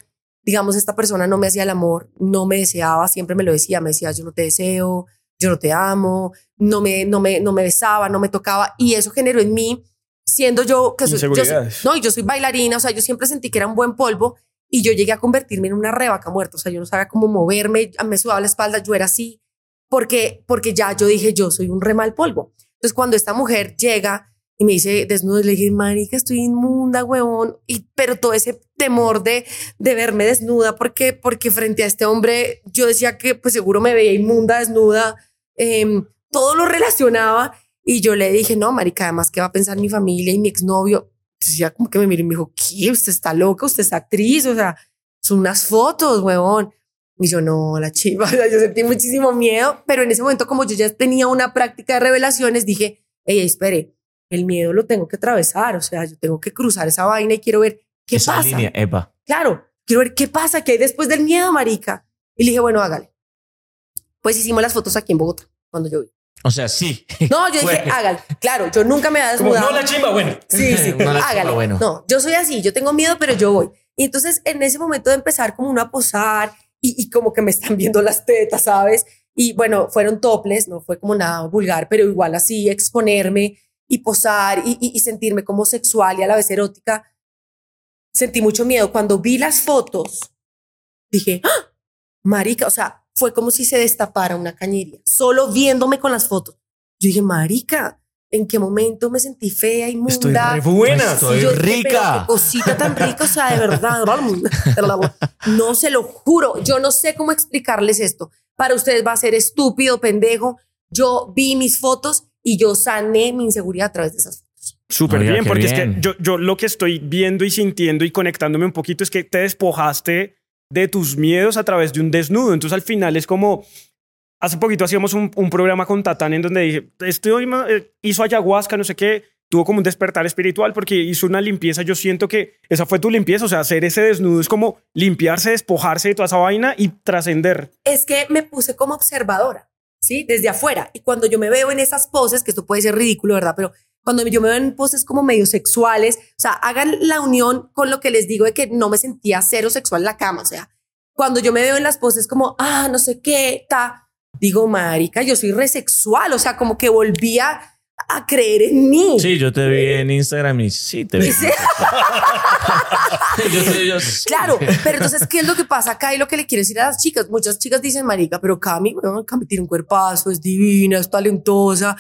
digamos, esta persona no me hacía el amor, no me deseaba, siempre me lo decía, me decía, yo no te deseo, yo no te amo, no me, no me, no me besaba, no me tocaba. Y eso generó en mí, siendo yo, que soy, yo soy- no, yo soy bailarina, o sea, yo siempre sentí que era un buen polvo y yo llegué a convertirme en una revaca muerta, o sea, yo no sabía cómo moverme, me sudaba la espalda, yo era así, porque, porque ya yo dije, yo soy un re mal polvo. Entonces, cuando esta mujer llega y me dice desnudo, le dije, marica, estoy inmunda, huevón, y, pero todo ese temor de, de verme desnuda, porque, porque frente a este hombre, yo decía que pues seguro me veía inmunda, desnuda, em, todo lo relacionaba, y yo le dije, no, marica, además, ¿qué va a pensar mi familia y mi exnovio? Entonces ya como que me miró y me dijo, ¿qué? Usted está loca, usted es actriz, o sea, son unas fotos, huevón. Y yo, no, la chiva, (laughs) o sea, yo sentí muchísimo miedo, pero en ese momento, como yo ya tenía una práctica de revelaciones, dije, hey, espere, el miedo lo tengo que atravesar, o sea, yo tengo que cruzar esa vaina y quiero ver qué Esa pasa. línea, epa. Claro, quiero ver qué pasa, qué hay después del miedo, marica. Y le dije, bueno, hágale. Pues hicimos las fotos aquí en Bogotá, cuando yo vi. O sea, sí. No, yo dije, Fue. hágale. Claro, yo nunca me había desnudado. no, la chimba, bueno. Sí, sí, (laughs) No bueno. No, yo soy así, yo tengo miedo, pero yo voy. Y entonces en ese momento de empezar como uno a posar y, y como que me están (laughs) viendo las tetas, ¿sabes? Y bueno, fueron toples, no fue como nada vulgar, pero igual así exponerme y posar y, y- y sentirme como sexual y a la vez erótica. Sentí mucho miedo. Cuando vi las fotos, dije, ¡Ah! marica, o sea, fue como si se destapara una cañería, solo viéndome con las fotos. Yo dije, marica, ¿en qué momento me sentí fea, inmunda? Estoy re buena. Estoy yo rica. qué cosita tan rica, o sea, de verdad. (laughs) No se lo juro. Yo no sé cómo explicarles esto. Para ustedes va a ser estúpido, pendejo. Yo vi mis fotos y yo sané mi inseguridad a través de esas fotos. Súper bien, porque es que yo, yo lo que estoy viendo y sintiendo y conectándome un poquito es que te despojaste de tus miedos a través de un desnudo. Entonces al final es como, hace poquito hacíamos un, programa con Tatán en donde dije, hoy ma- eh, hizo ayahuasca, no sé qué, tuvo como un despertar espiritual porque hizo una limpieza. Yo siento que esa fue tu limpieza, o sea, hacer ese desnudo es como limpiarse, despojarse de toda esa vaina y trascender. Es que me puse como observadora, ¿sí? Desde afuera. Y cuando yo me veo en esas poses, que esto puede ser ridículo, ¿verdad? Pero cuando yo me veo en poses como medio sexuales, o sea, hagan la unión con lo que les digo de que no me sentía cero sexual en la cama. O sea, cuando yo me veo en las poses como, ah, no sé qué, ta, digo, marica, yo soy resexual. O sea, como que volvía a creer en mí. Sí, yo te vi en Instagram y sí, te vi. (laughs) Sí. (laughs) Yo te- yo- sí. Claro, pero entonces, ¿qué es lo que pasa acá y lo que le quiero decir a las chicas? Muchas chicas dicen, marica, pero Cami, weón, Cami tiene un cuerpazo, es divina, es talentosa,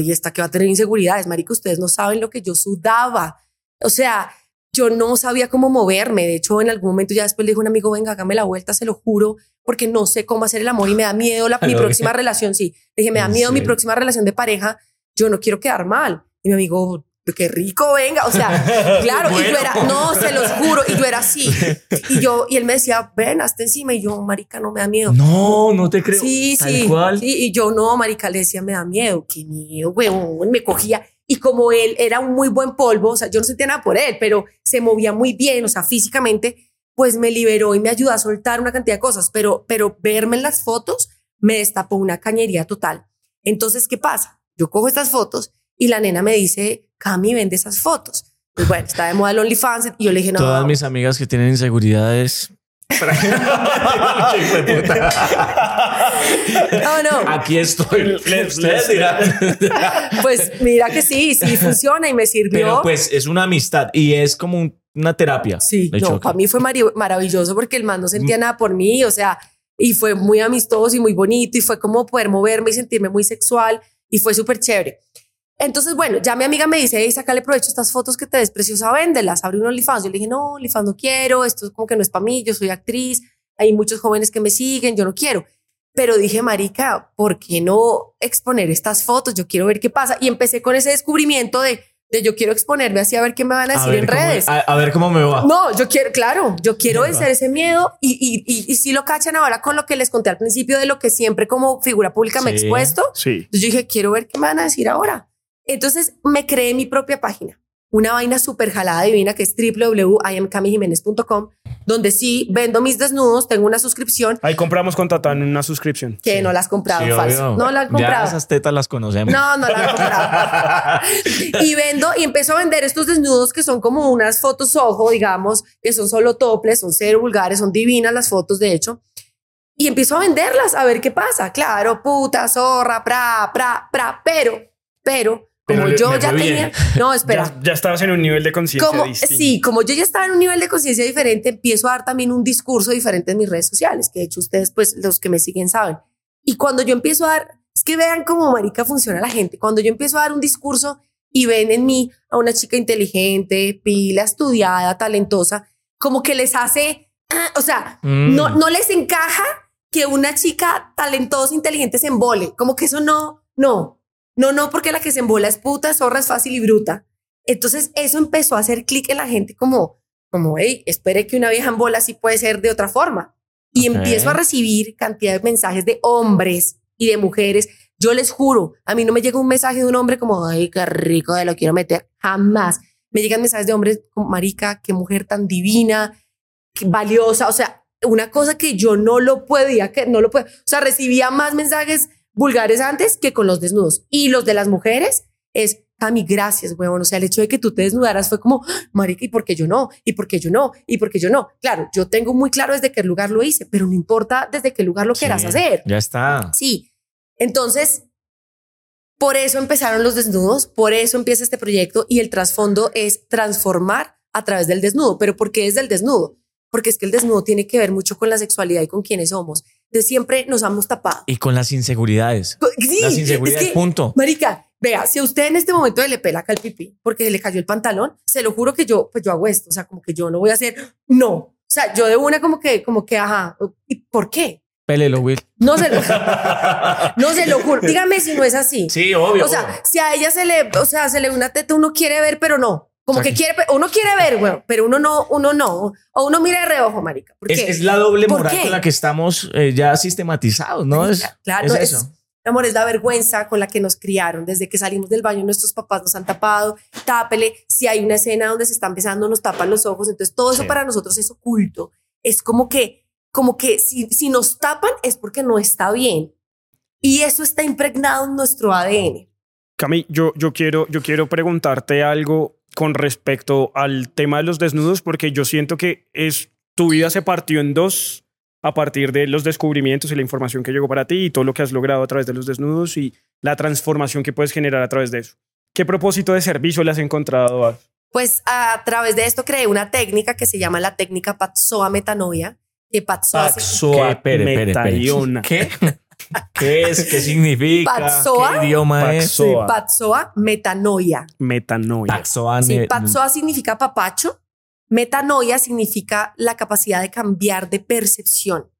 y esta que va a tener inseguridades. Marica, ustedes no saben lo que yo sudaba. O sea, yo no sabía cómo moverme. De hecho, en algún momento ya después le dijo a un amigo, venga, hágame la vuelta, se lo juro, porque no sé cómo hacer el amor y me da miedo la, mi próxima relación. Sí, le dije, me da ¿En miedo mi serio? próxima relación de pareja. Yo no quiero quedar mal. Y mi amigo, qué rico, venga. O sea, (laughs) claro, y yo era, no, se los juro, y yo era así. Y yo, y él me decía, ven, hasta encima. Y yo, marica, no me da miedo. No, no te creo. Sí, Tal sí, cual. sí. Y yo no, marica, le decía, me da miedo. Qué miedo, weón. Me cogía. Y como él era un muy buen polvo, o sea, yo no sentía nada por él, pero se movía muy bien, o sea, físicamente, pues me liberó y me ayudó a soltar una cantidad de cosas. Pero, pero verme en las fotos me destapó una cañería total. Entonces, ¿qué pasa? Yo cojo estas fotos y la nena me dice, Cami, vende esas fotos. Pues bueno, está de moda el OnlyFans y yo le dije, no, Todas mis amigas que tienen inseguridades. (laughs) no, no. Aquí estoy. (laughs) Pues mira que sí, sí funciona y me sirvió. Pero pues es una amistad y es como un- una terapia. Sí, no, choque. para mí fue maravilloso porque el man no sentía nada por mí, o sea, y fue muy amistoso y muy bonito y fue como poder moverme y sentirme muy sexual y fue súper chévere. Entonces, bueno, ya mi amiga me dice, hey, sácale provecho a estas fotos que te des preciosa, véndelas, abre un OnlyFans. Yo le dije, no, OnlyFans quiero, esto es como que no es para mí, yo soy actriz, hay muchos jóvenes que me siguen, yo no quiero. Pero dije, marica, ¿por qué no exponer estas fotos? Yo quiero ver qué pasa. Y empecé con ese descubrimiento de, de yo quiero exponerme así a ver qué me van a decir en cómo- redes. a, a ver cómo me va. No, yo quiero, claro, yo quiero vencer ese miedo y, y, y, y si lo cachan ahora con lo que les conté al principio de lo que siempre como figura pública me he expuesto. Sí. Entonces yo dije, quiero ver qué me van a decir ahora. Entonces me creé mi propia página, una vaina súper jalada divina que es www.iamcamijiménez.com, donde sí vendo mis desnudos, tengo una suscripción Ahí compramos con Tatán una suscripción. que no la has comprado, Sí, falso. obvio. No la han Ya comprado. esas tetas las conocemos. No, no la han comprado. (laughs) y vendo y empiezo a vender estos desnudos que son como unas fotos ojo, digamos, que son solo toples, son cero vulgares, son divinas las fotos, de hecho. Y empiezo a venderlas a ver qué pasa. Claro, puta, zorra, pra, pra, pra, pero, pero, como Pero yo ya tenía. No, espera. Ya, ya estabas en un nivel de conciencia distinto. sí, como yo ya estaba en un nivel de conciencia diferente, empiezo a dar también un discurso diferente en mis redes sociales, que de hecho ustedes, pues los que me siguen saben. Y cuando yo empiezo a dar, es que vean cómo marica funciona la gente. Cuando yo empiezo a dar un discurso y ven en mí a una chica inteligente, pila, estudiada, talentosa, como que les hace, ah, o sea, Mm. no, no les encaja que una chica talentosa, inteligente se embole. Como que eso no, no, no, no, porque la que se embola es puta, zorra, es fácil y bruta. Entonces eso empezó a hacer clic en la gente como, como, hey, espere que una vieja en bola sí puede ser de otra forma. Y empiezo a recibir cantidad de mensajes de hombres y de mujeres. Yo les juro, a mí no me llega un mensaje de un hombre como, ay, qué rico, de lo quiero meter. Jamás. Me llegan mensajes de hombres como, marica, qué mujer tan divina, qué valiosa. O sea, una cosa que yo no lo podía, que no lo puedo. O sea, recibía más mensajes vulgares antes que con los desnudos. Y los de las mujeres es, Cami, gracias, huevón. O sea, el hecho de que tú te desnudaras fue como, marica, ¿y por qué yo no? ¿Y por qué yo no? ¿Y por qué yo no? Claro, yo tengo muy claro desde qué lugar lo hice, pero no importa desde qué lugar lo quieras hacer. Ya está. Sí. Entonces, por eso empezaron los desnudos, por eso empieza este proyecto y el trasfondo es transformar a través del desnudo. Pero ¿por qué es del desnudo? Porque es que el desnudo tiene que ver mucho con la sexualidad y con quiénes somos. De siempre nos hemos tapado. Y con las inseguridades. Sí, Las inseguridades, es que, punto. Marica, vea, si a usted en este momento le pela acá el pipí porque le cayó el pantalón, se lo juro que yo, pues yo hago esto. O sea, como que yo no voy a hacer, no. O sea, yo de una como que, como que, ajá, ¿y por qué? Pélelo, Will. No se lo, (laughs) no se lo juro. Dígame si no es así. Sí, obvio. O sea, si a ella se le, o sea, se le una teta, uno quiere ver, pero no. Como O sea, que quiere, uno quiere ver, güey, pero uno no, uno no. O uno mira de reojo, marica. ¿Por es, qué? es la doble ¿Por moral con la que estamos eh, ya sistematizados, ¿no? Es, Claro, es es- eso. Mi amor, es la vergüenza con la que nos criaron. Desde que salimos del baño, nuestros papás nos han tapado. Tápele. Si hay una escena donde se están besando, nos tapan los ojos. Entonces, todo eso Sí. para nosotros es oculto. Es como que, como que si, si nos tapan es porque no está bien. Y eso está impregnado en nuestro ADN. Cami, yo, yo, quiero, yo quiero preguntarte algo con respecto al tema de los desnudos, porque yo siento que es, tu vida se partió en dos a partir de los descubrimientos y la información que llegó para ti y todo lo que has logrado a través de los desnudos y la transformación que puedes generar a través de eso. ¿Qué propósito de servicio le has encontrado a Pues a través de esto creé una técnica que se llama la técnica Patsoa Metanoia. Que Patsoa ¿Qué? Espere, espere, espere. Metaiona. ¿Qué? ¿Qué es? ¿Qué significa? Paxoa. ¿Qué idioma Paxoa. es? Sí, Patsoa Metanoia. Metanoia. Paxoa. Sí, Patsoa significa papacho. Metanoia significa la capacidad de cambiar de percepción.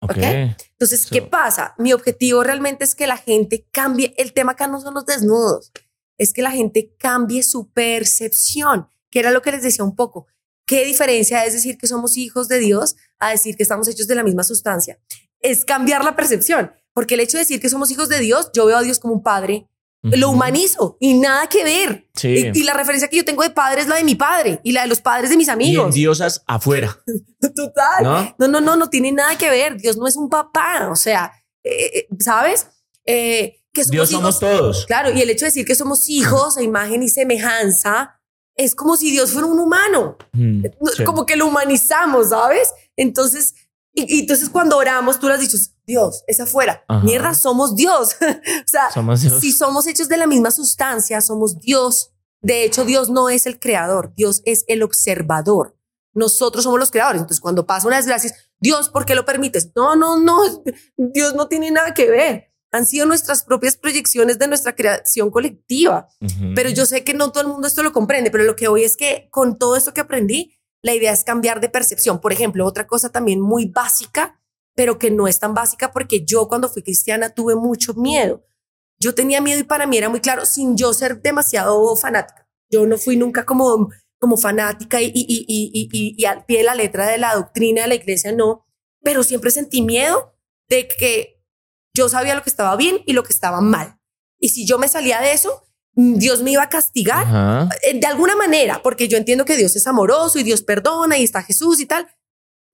Ok. ¿ok? Entonces, ¿qué So- pasa? Mi objetivo realmente es que la gente cambie. El tema acá no son los desnudos, es que la gente cambie su percepción, que era lo que les decía un poco. ¿Qué diferencia es decir que somos hijos de Dios a decir que estamos hechos de la misma sustancia? Es cambiar la percepción, porque el hecho de decir que somos hijos de Dios, yo veo a Dios como un padre, lo humanizo y nada que ver. Sí. Y, y la referencia que yo tengo de padre es la de mi padre y la de los padres de mis Y amigos. diosas afuera, (laughs) Total. ¿no? No, no, no, no tiene nada que ver. Dios no es un papá. O sea, eh, eh, ¿sabes? Eh, que somos Dios hijos. somos todos. Claro, y el hecho de decir que somos hijos a imagen y semejanza es como si Dios fuera un humano. Mm, sí. Como que lo humanizamos, ¿sabes? Entonces, y, y entonces cuando oramos, tú le has dicho, Dios, es afuera. Ajá. Mierda, somos Dios. (laughs) o sea, Somos Dios. si somos hechos de la misma sustancia, somos Dios. De hecho, Dios no es el creador, Dios es el observador. Nosotros somos los creadores. Entonces, cuando pasa una desgracia, es, Dios, ¿por qué lo permites? No, no, no, (laughs) Dios no tiene nada que ver. Han sido nuestras propias proyecciones de nuestra creación colectiva. Ujú. Pero yo sé que no todo el mundo esto lo comprende, pero lo que voy es que con todo esto que aprendí, la idea es cambiar de percepción. Por ejemplo, otra cosa también muy básica, pero que no es tan básica porque yo cuando fui cristiana tuve mucho miedo. Yo tenía miedo y para mí era muy claro, sin yo ser demasiado fanática. Yo no fui nunca como, como fanática y, y, y, y, al pie de la letra de la doctrina de la iglesia, no, pero siempre sentí miedo de que yo sabía lo que estaba bien y lo que estaba mal. Y si yo me salía de eso, Dios me iba a castigar Ajá. eh, de alguna manera, porque yo entiendo que Dios es amoroso y Dios perdona y está Jesús y tal,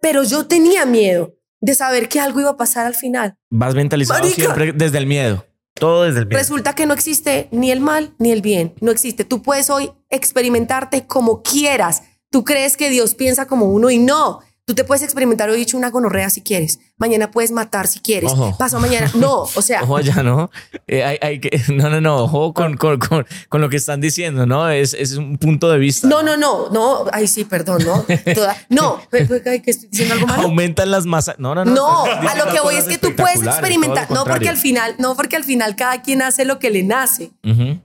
pero yo tenía miedo de saber que algo iba a pasar al final. Vas mentalizado Marica. siempre desde el miedo. Todo desde el miedo. Resulta que no existe ni el mal ni el bien, no existe. Tú puedes hoy experimentarte como quieras. Tú crees que Dios piensa como uno y no. Tú te puedes experimentar hoy dicho una gonorrea si quieres. Mañana puedes matar si quieres. Ojo. Paso mañana. No, o sea, Ojo ya, ¿no? Eh, hay, hay que, (laughs) no, no, no, ojo con, con, con, con lo que están diciendo, ¿no? Es, es un punto de vista. no, no, no, no. Ay, sí, perdón, no. Toda- no, (laughs) que estoy diciendo algo malo. Aumentan las masas. No, no, no. No, a lo que voy es que tú puedes experimentar, no porque al final, no porque al final cada quien hace lo que le nace.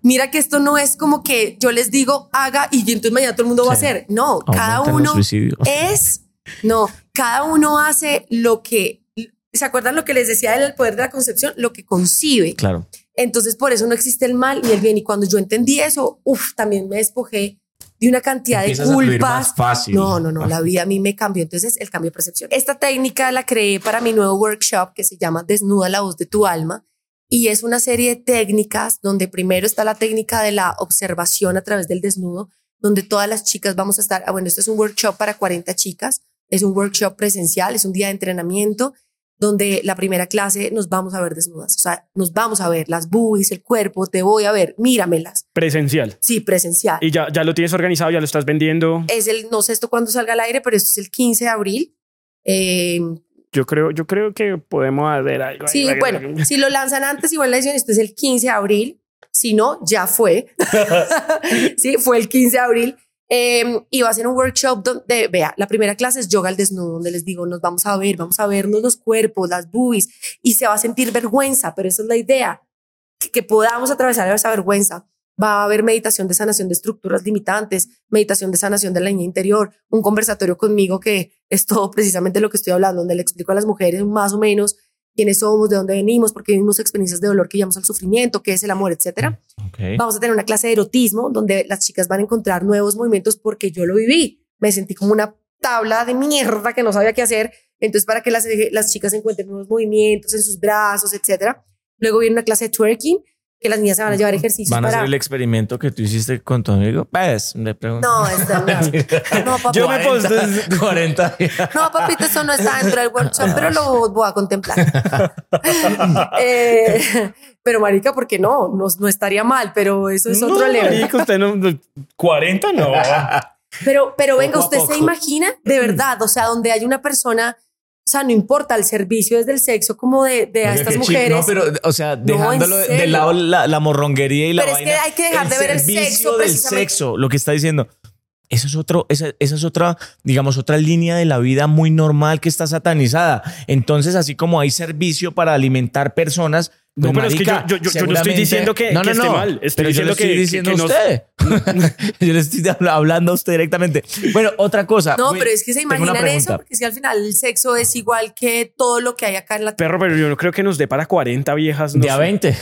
Mira que esto no es como que yo les digo haga y entonces mañana todo el mundo va a hacer. No, cada Aumentan uno es, no, cada uno hace lo que, ¿se acuerdan lo que les decía del poder de la concepción? Lo que concibe. Claro. Entonces por eso no existe el mal ni el bien. Y cuando yo entendí eso, uff, también me despojé de una cantidad Empiezas de culpas. más fácil. No, no, no, la vida a mí me cambió. Entonces, el cambio de percepción. Esta técnica la creé para mi nuevo workshop que se llama Desnuda la voz de tu alma. Y es una serie de técnicas donde primero está la técnica de la observación a través del desnudo, donde todas las chicas vamos a estar. Ah, bueno, esto es un workshop para 40 chicas. Es un workshop presencial, es un día de entrenamiento donde la primera clase nos vamos a ver desnudas. O sea, nos vamos a ver las boobies, el cuerpo, te voy a ver, míramelas. Presencial. Sí, presencial. Y ya, ya lo tienes organizado, ya lo estás vendiendo. es el, no sé esto cuándo salga al aire, pero esto es el 15 de abril. Eh, Yo creo, yo creo que podemos hacer algo. ahí. sí, bueno, si lo lanzan antes, igual la edición, esto es el 15 de abril. Si no, ya fue. (laughs) (laughs) sí, fue el 15 de abril. Y va a ser un workshop donde, vea, la primera clase es yoga al desnudo, donde les digo, nos vamos a ver, vamos a vernos los cuerpos, las boobies, y se va a sentir vergüenza, pero esa es la idea, que, que podamos atravesar esa vergüenza. Va a haber meditación de sanación de estructuras limitantes, meditación de sanación de la niña interior, un conversatorio conmigo que es todo precisamente lo que estoy hablando, donde le explico a las mujeres más o menos quiénes somos, de dónde venimos, por qué vivimos experiencias de dolor que llevamos al sufrimiento, qué es el amor, etcétera. Ok. Vamos a tener una clase de erotismo donde las chicas van a encontrar nuevos movimientos porque yo lo viví. Me sentí como una tabla de mierda que no sabía qué hacer. Entonces, para que las, las chicas encuentren nuevos movimientos en sus brazos, etcétera. Luego viene una clase de twerking que las niñas se van a llevar ejercicios ¿Van a para. hacer el experimento que tú hiciste con tu amigo? Pues, le pregunto. No, esta (laughs) no. No, papá. Yo me posté- 40 (laughs) días. No, papito, eso no está dentro del workshop, pero lo voy a contemplar. (laughs) Eh, pero, marica, ¿por qué no? no? No estaría mal, pero eso es otro no, level. marica, usted no, no- 40 no. Pero, pero venga, ¿usted se imagina de verdad? O sea, donde hay una persona, sea, no importa el servicio desde el sexo como de, de a estas mujeres. No, pero, o sea, dejándolo de lado la, la morronguería y la Pero es que hay que dejar de ver el servicio sexo, del sexo, lo que está diciendo. Eso es otro, esa, esa es otra, digamos, otra línea de la vida muy normal que está satanizada. Entonces, así como hay servicio para alimentar personas, No, pero es que yo- marica, yo- yo- yo no estoy diciendo que- que esté mal, estoy pero yo le diciendo estoy que- diciendo que- que a usted. (laughs) yo le estoy habla- hablando a usted directamente. Bueno, otra cosa. No, pero es que se imaginan eso, porque es que al final el sexo es igual que todo lo que hay acá en la Perro, pero yo no creo que nos dé para 40 viejas. no De a sé. 20.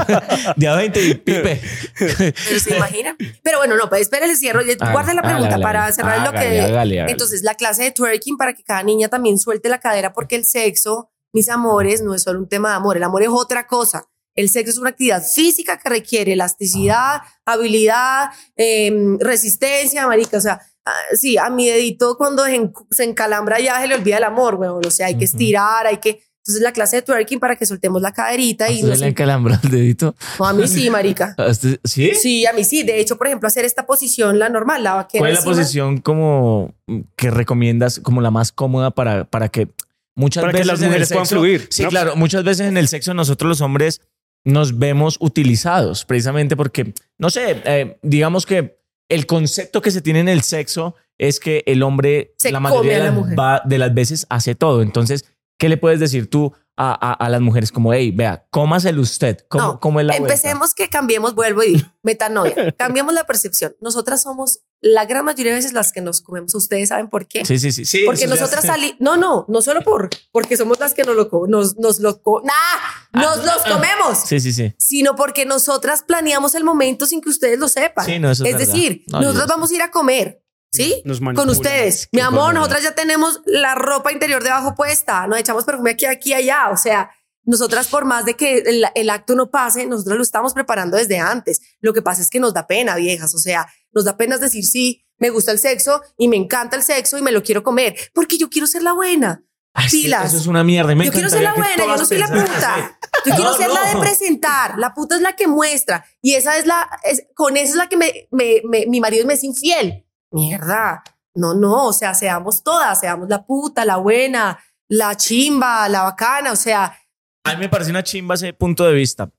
(laughs) De a 20 y pipe. Pero se imaginan. Pero bueno, no, pues espera cierro. Guarda la pregunta hágale. para cerrar lo que. hágale. Entonces, la clase de twerking para que cada niña también suelte la cadera, porque el sexo, mis amores, no es solo un tema de amor. El amor es otra cosa. El sexo es una actividad física que requiere elasticidad, habilidad, em, resistencia, marica. O sea, ah, sí, a mi dedito cuando se en- se encalambra ya se le olvida el amor, weón. O sea, hay que estirar, hay que. Entonces, la clase de twerking para que soltemos la caderita ¿A y nos- le encalambra el dedito? No, a mí sí, (laughs) marica. ¿A usted- ¿Sí? Sí, a mí sí. De hecho, por ejemplo, hacer esta posición, la normal, la vaquera. ¿Cuál es la encima. posición como que recomiendas como la más cómoda para, para que muchas Para que veces las en el mujeres puedan fluir, Sí, ¿no? claro. Muchas veces en el sexo nosotros los hombres nos vemos utilizados precisamente porque, no sé, eh, digamos que el concepto que se tiene en el sexo es que el hombre Se la mayoría de la las, va- de las veces hace todo. Entonces, ¿qué le puedes decir tú a, a- a las mujeres? Como, hey, vea, cómaselo usted. ¿Cómo, No, cómo es la vuelta? Empecemos que cambiemos, vuelvo y (laughs) metanoia. cambiemos la percepción. Nosotras somos la gran mayoría de veces las que nos comemos. Ustedes saben por qué. Sí, sí, sí. sí Porque nosotras salimos, no, no, no solo por, porque somos las que nos lo, nos, nos lo, co- nah, nos los comemos, Sí, sí, sí. sino porque nosotras planeamos el momento sin que ustedes lo sepan. Sí, no, eso es es decir, No, nosotros vamos a ir a comer, ¿sí? Nos Con ustedes. Mi amor, nosotras ya tenemos la ropa interior debajo puesta, nos echamos perfume aquí, aquí, allá. O sea, nosotras por más de que el, el acto no pase, nosotros lo estamos preparando desde antes. Lo que pasa es que nos da pena, viejas. O sea, nos da pena decir sí, me gusta el sexo y me encanta el sexo y me lo quiero comer porque yo quiero ser la buena. Ay, sí, pilas. Eso es una mierda. me yo quiero ser la buena, yo no soy la puta. Yo quiero No, ser la de no. presentar. La puta es la que muestra. Y esa es la, es, con esa es la que me, me- me- mi marido me es infiel. Mierda. No, no. O sea, seamos todas, seamos la puta, la buena, la chimba, la bacana. O sea, A mí me parece una chimba ese punto de vista,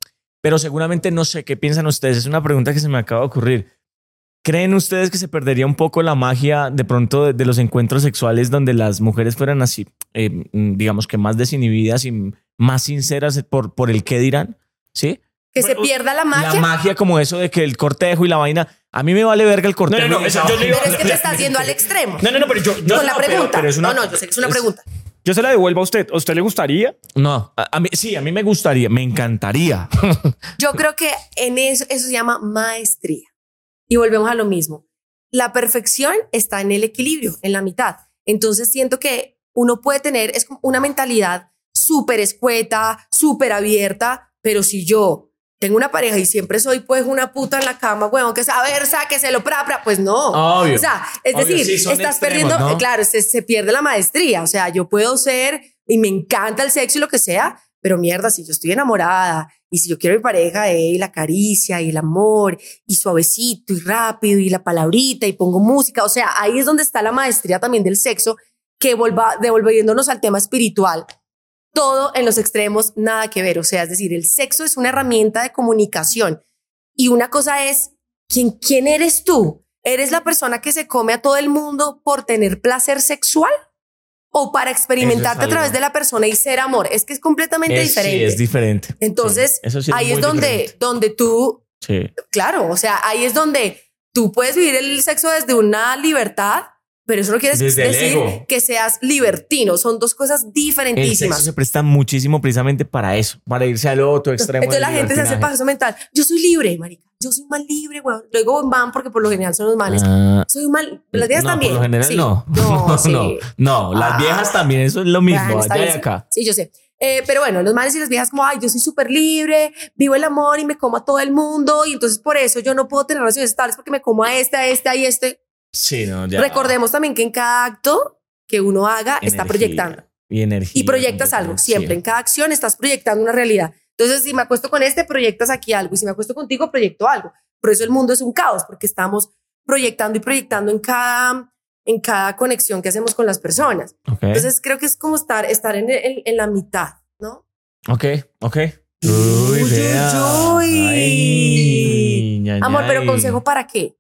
pero seguramente no sé qué piensan ustedes. Es una pregunta que se me acaba de ocurrir. ¿Creen ustedes que se perdería un poco la magia de pronto de, de los encuentros sexuales donde las mujeres fueran así, eh, digamos que más desinhibidas y más sinceras por, por el qué dirán? ¿Sí? que Bueno, se pierda la La magia. magia como eso de que el cortejo y la vaina. A mí me vale verga el cortejo. No, no, no, eso esa yo pero es que te estás yendo al extremo. No, no, no, pero yo, con la no, pero- pregunta. pero es una- no, no, yo sé que es una es- pregunta. yo se la devuelvo a usted. ¿A usted le gustaría? No, a, a mí sí, a mí me gustaría, me encantaría. (laughs) Yo creo que en eso, eso se llama maestría. Y volvemos a lo mismo. La perfección está en el equilibrio, en la mitad. Entonces siento que uno puede tener es una mentalidad súper escueta, súper abierta, pero si yo tengo una pareja y siempre soy pues una puta en la cama, weón, que es, a ver, sáqueselo, pra, pra, pues no. Obvio. O sea, es Obvio, decir, sí, estás extremos, perdiendo, ¿no? claro, se, se pierde la maestría. O sea, yo puedo ser y me encanta el sexo y lo que sea, pero mierda, si yo estoy enamorada y si yo quiero a mi pareja, eh, y la caricia y el amor y suavecito y rápido y la palabrita y pongo música, o sea, ahí es donde está la maestría también del sexo que vuelva devolviéndonos al tema espiritual. Todo en los extremos, nada que ver. O sea, es decir, el sexo es una herramienta de comunicación y una cosa es quién, quién eres tú. ¿Eres la persona que se come a todo el mundo por tener placer sexual? ¿O para experimentarte a través de la persona y ser amor? Es que es completamente Es- diferente. Sí, es diferente. Entonces, Sí, eso sí ahí es donde, diferente. donde tú, Sí. claro, o sea, ahí es donde tú puedes vivir el sexo desde una libertad, pero eso no quiere Desde decir que seas libertino. Son dos cosas El sexo diferentísimas. se presta muchísimo precisamente para eso, para irse al otro extremo. Entonces la gente se hace paso mental. Yo soy libre, marica. Yo soy un mal libre, weón. Luego van porque por lo general son los manes. Ah, soy un mal. Las viejas no, también. Por lo general Sí. (laughs) no. No, sí. no, no, las Ah. viejas también, eso es lo mismo, allá y acá. Sí, yo sé. Eh, pero bueno, los manes y las viejas como, ay, yo soy súper libre, vivo el amor y me como a todo el mundo y entonces por eso yo no puedo tener relaciones estables porque me como a este, a este, a este. Sí, no, ya. Recordemos también que en cada acto que uno haga está Energía proyectando. Y energía. Y proyectas algo, completamente, siempre. En cada acción estás proyectando una realidad. Entonces, si me acuesto con este, proyectas aquí algo. Y si me acuesto contigo, proyecto algo. Por eso el mundo es un caos, porque estamos proyectando y proyectando en cada, en cada conexión que hacemos con las personas. Sí. Ok, Entonces, creo que es como estar, estar en, en- en la mitad, ¿no? ok, ok. Uy, uy, uy. Ay, ña, Amor, pero consejo para qué?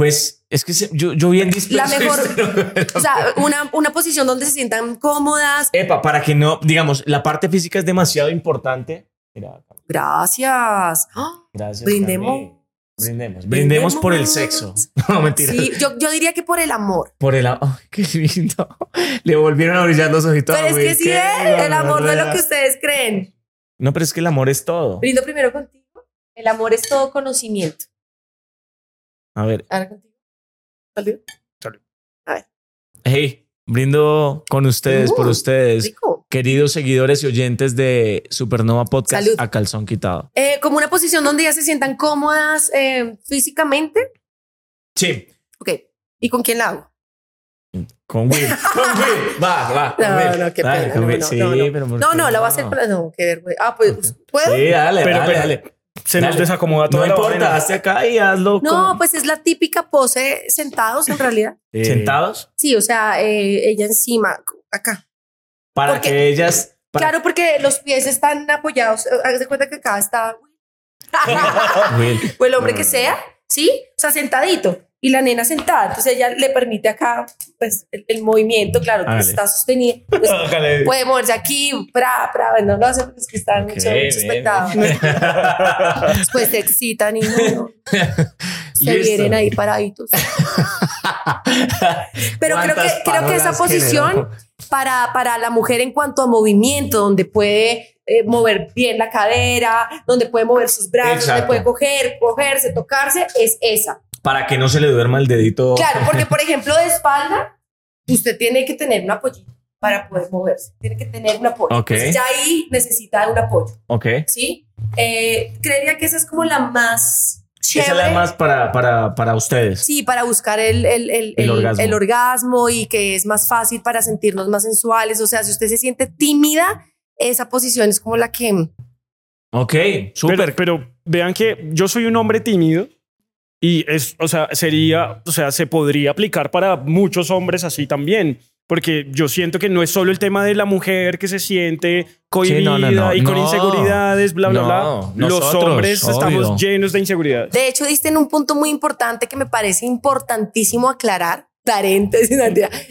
Pues es que se- yo, yo bien disperso. La mejor, (laughs) o sea, una, una posición donde se sientan cómodas. Epa, para que no, digamos, la parte física es demasiado importante, Mira, Gracias. ¡Ah! gracias. Brindemos. Brindemos. Brindemos por el sexo. (laughs) No, mentira. Sí, yo, yo diría que por el amor. Por el amor. (laughs) Qué lindo. Le volvieron a brillar los ojitos. Pero es que sí, ¿eh? el amor no es lo que ustedes creen. No, pero es que el amor es todo. Brindo primero contigo. El amor es todo conocimiento. A ver, Ahora contigo. Salud. hey, brindo con ustedes, por Uh, ustedes, Rico. queridos seguidores y oyentes de Supernova Podcast Salud. a calzón quitado. Eh, como una posición donde ya se sientan cómodas eh, físicamente. Sí. Ok. ¿Y con quién la hago? Con Will. (laughs) Con Will. Va, va. con No, Will. no, qué Dale, pena. con No, no, sí, no, no. pero ¿por No, qué no, la voy a hacer. para- No, qué vergüenza. Ah, pues, ¿puedo? Sí, dale, Pero, dale, pero, dale. Se nos desacomoda No toda la importa, vaina. hazte acá y hazlo. No, como- pues es la típica pose sentados en realidad. (laughs) Eh, ¿Sentados? Sí, o sea, eh, ella encima, acá. Para porque- que ellas. para- Claro, porque los pies están apoyados. eh, Haz de cuenta que acá está. (laughs) (laughs) O el hombre que sea, ¿sí? O sea, sentadito. Y la nena sentada. Entonces ella le permite acá, pues, el, el movimiento, claro, que está sostenido. Pues, (laughs) puede moverse aquí, pra, pra. Bueno, no sé, es que están Ok, mucho, mucho espectador. (laughs) Pues se excitan y no. (laughs) Se Listo. vienen ahí paraditos. Pero creo que, ¿Cuántas creo que esa posición para, para la mujer en cuanto a movimiento, donde puede eh, mover bien la cadera, donde puede mover sus brazos, donde Exacto. puede coger, cogerse, tocarse, es esa. Para que no se le duerma el dedito. Claro, (laughs) porque por ejemplo de espalda, usted tiene que tener un apoyo para poder moverse, tiene que tener un apoyo. Ok. Entonces ya ahí necesita un apoyo, Ok. ¿sí? Eh, creería que esa es como la más chévere. Esa es la más para, para, para ustedes. Sí, para buscar el, el, el, El el- orgasmo. el orgasmo y que es más fácil para sentirnos más sensuales. O sea, si usted se siente tímida, esa posición es como la que... Ok, Pero, súper. pero vean que yo soy un hombre tímido y es, o sea, sería, o sea, se podría aplicar para muchos hombres así también. Porque yo siento que no es solo el tema de la mujer que se siente cohibida no, no, no, y con no. inseguridades, bla, bla, No, bla. Los nosotros, hombres obvio. estamos llenos de inseguridades. De hecho, diste en un punto muy importante que me parece importantísimo aclarar. Paréntesis,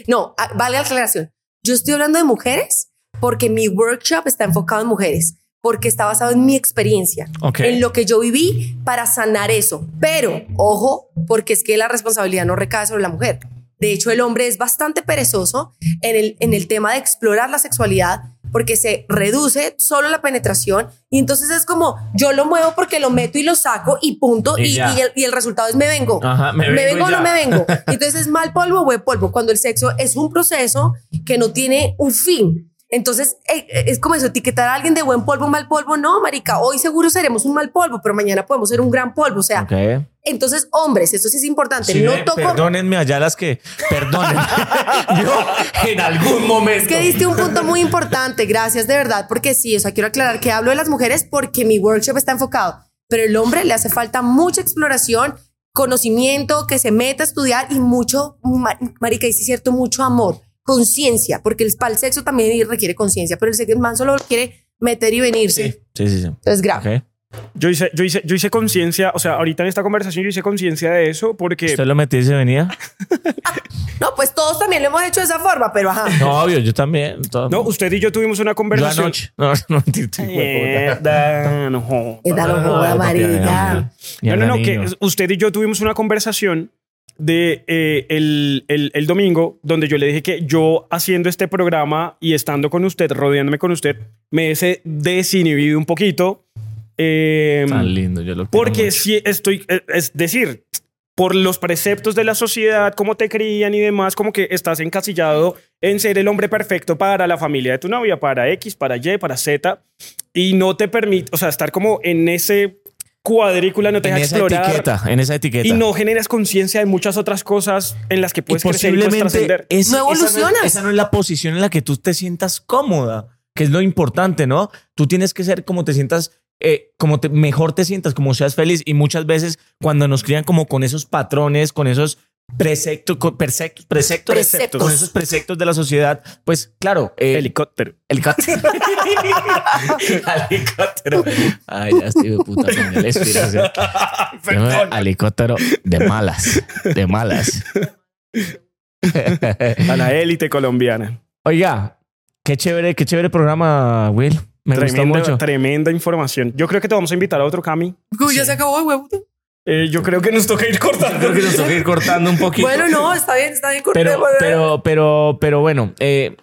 no, vale la aclaración. Yo estoy hablando de mujeres porque mi workshop está enfocado en mujeres, porque está basado en mi experiencia, en lo que yo viví para sanar eso. Pero, ojo, porque es que la responsabilidad no recae sobre la mujer. De hecho, el hombre es bastante perezoso en el, en el tema de explorar la sexualidad porque se reduce solo la penetración y entonces es como yo lo muevo porque lo meto y lo saco y punto Y y, ya. y el, y el resultado es me vengo. Ajá, me me, vengo o no me vengo. (laughs) Entonces es mal polvo o buen polvo cuando el sexo es un proceso que no tiene un fin. Entonces eh, eh, es como eso, etiquetar a alguien de buen polvo, mal polvo. No, marica, hoy seguro seremos un mal polvo, pero mañana podemos ser un gran polvo. O sea, Ok. entonces, hombres, esto sí es importante. Sí, no ve, toco. Perdónenme allá las que. Perdonen. (laughs) (laughs) Yo en algún momento. Es que diste un punto muy importante, gracias de verdad, porque sí, o sea, quiero aclarar que hablo de las mujeres porque mi workshop está enfocado, pero el hombre le hace falta mucha exploración, conocimiento, que se meta a estudiar y mucho, ma- marica, y sí es cierto, mucho amor, conciencia, porque el, para el sexo también requiere conciencia, pero el sexo man solo quiere meter y venirse. Sí, sí, sí. Entonces, grave. Ok. Yo hice, yo hice, yo hice conciencia, o sea, ahorita en esta conversación yo hice conciencia de eso porque ¿Usted lo metí y se venía? (laughs) No, pues todos también lo hemos hecho de esa forma, pero ajá. No, obvio, yo también. todo- no, usted y yo tuvimos una yo conversación. anoche. No, no, no. Esta no No, no, no, que usted y yo tuvimos una conversación de eh, el, el- el domingo donde yo le dije que yo haciendo este programa y estando con usted, rodeándome con usted, me he desinhibido un poquito. eh, Tan lindo, yo lo porque mucho. si estoy, eh, es decir, por los preceptos de la sociedad, cómo te crían y demás, como que estás encasillado en ser el hombre perfecto para la familia de tu novia, para X, para Y, para Z, y no te permite, o sea, estar como en ese cuadrícula, no te en deja esa explorar. etiqueta, en esa etiqueta. Y no generas conciencia de muchas otras cosas en las que Y puedes crecer y puedes ese- No esa evolucionas. es- Esa no es la posición en la que tú te sientas cómoda, que es lo importante, ¿no? Tú tienes que ser como te sientas, eh, como te, mejor te sientas, como seas feliz. Y muchas veces cuando nos crían como con esos patrones, con esos preceptos, con preceptos, preceptos, Preceptos. con esos preceptos de la sociedad, pues claro, eh, Helicóptero. helicóptero. (laughs) helicóptero. Ay, ya estoy de puta con el inspiración. Helicóptero de malas, de malas. A la élite colombiana. Oiga, qué chévere, qué chévere programa, Will. Me gustó tremenda, mucho. tremenda información. Yo creo que te vamos a invitar a otro Cami. Uy, ya se acabó, huevo. Eh, yo creo que nos toca ir cortando. Creo que nos toca ir cortando un poquito. Bueno, no, está bien, está bien. pero, cortemos. pero, pero, pero bueno, eh,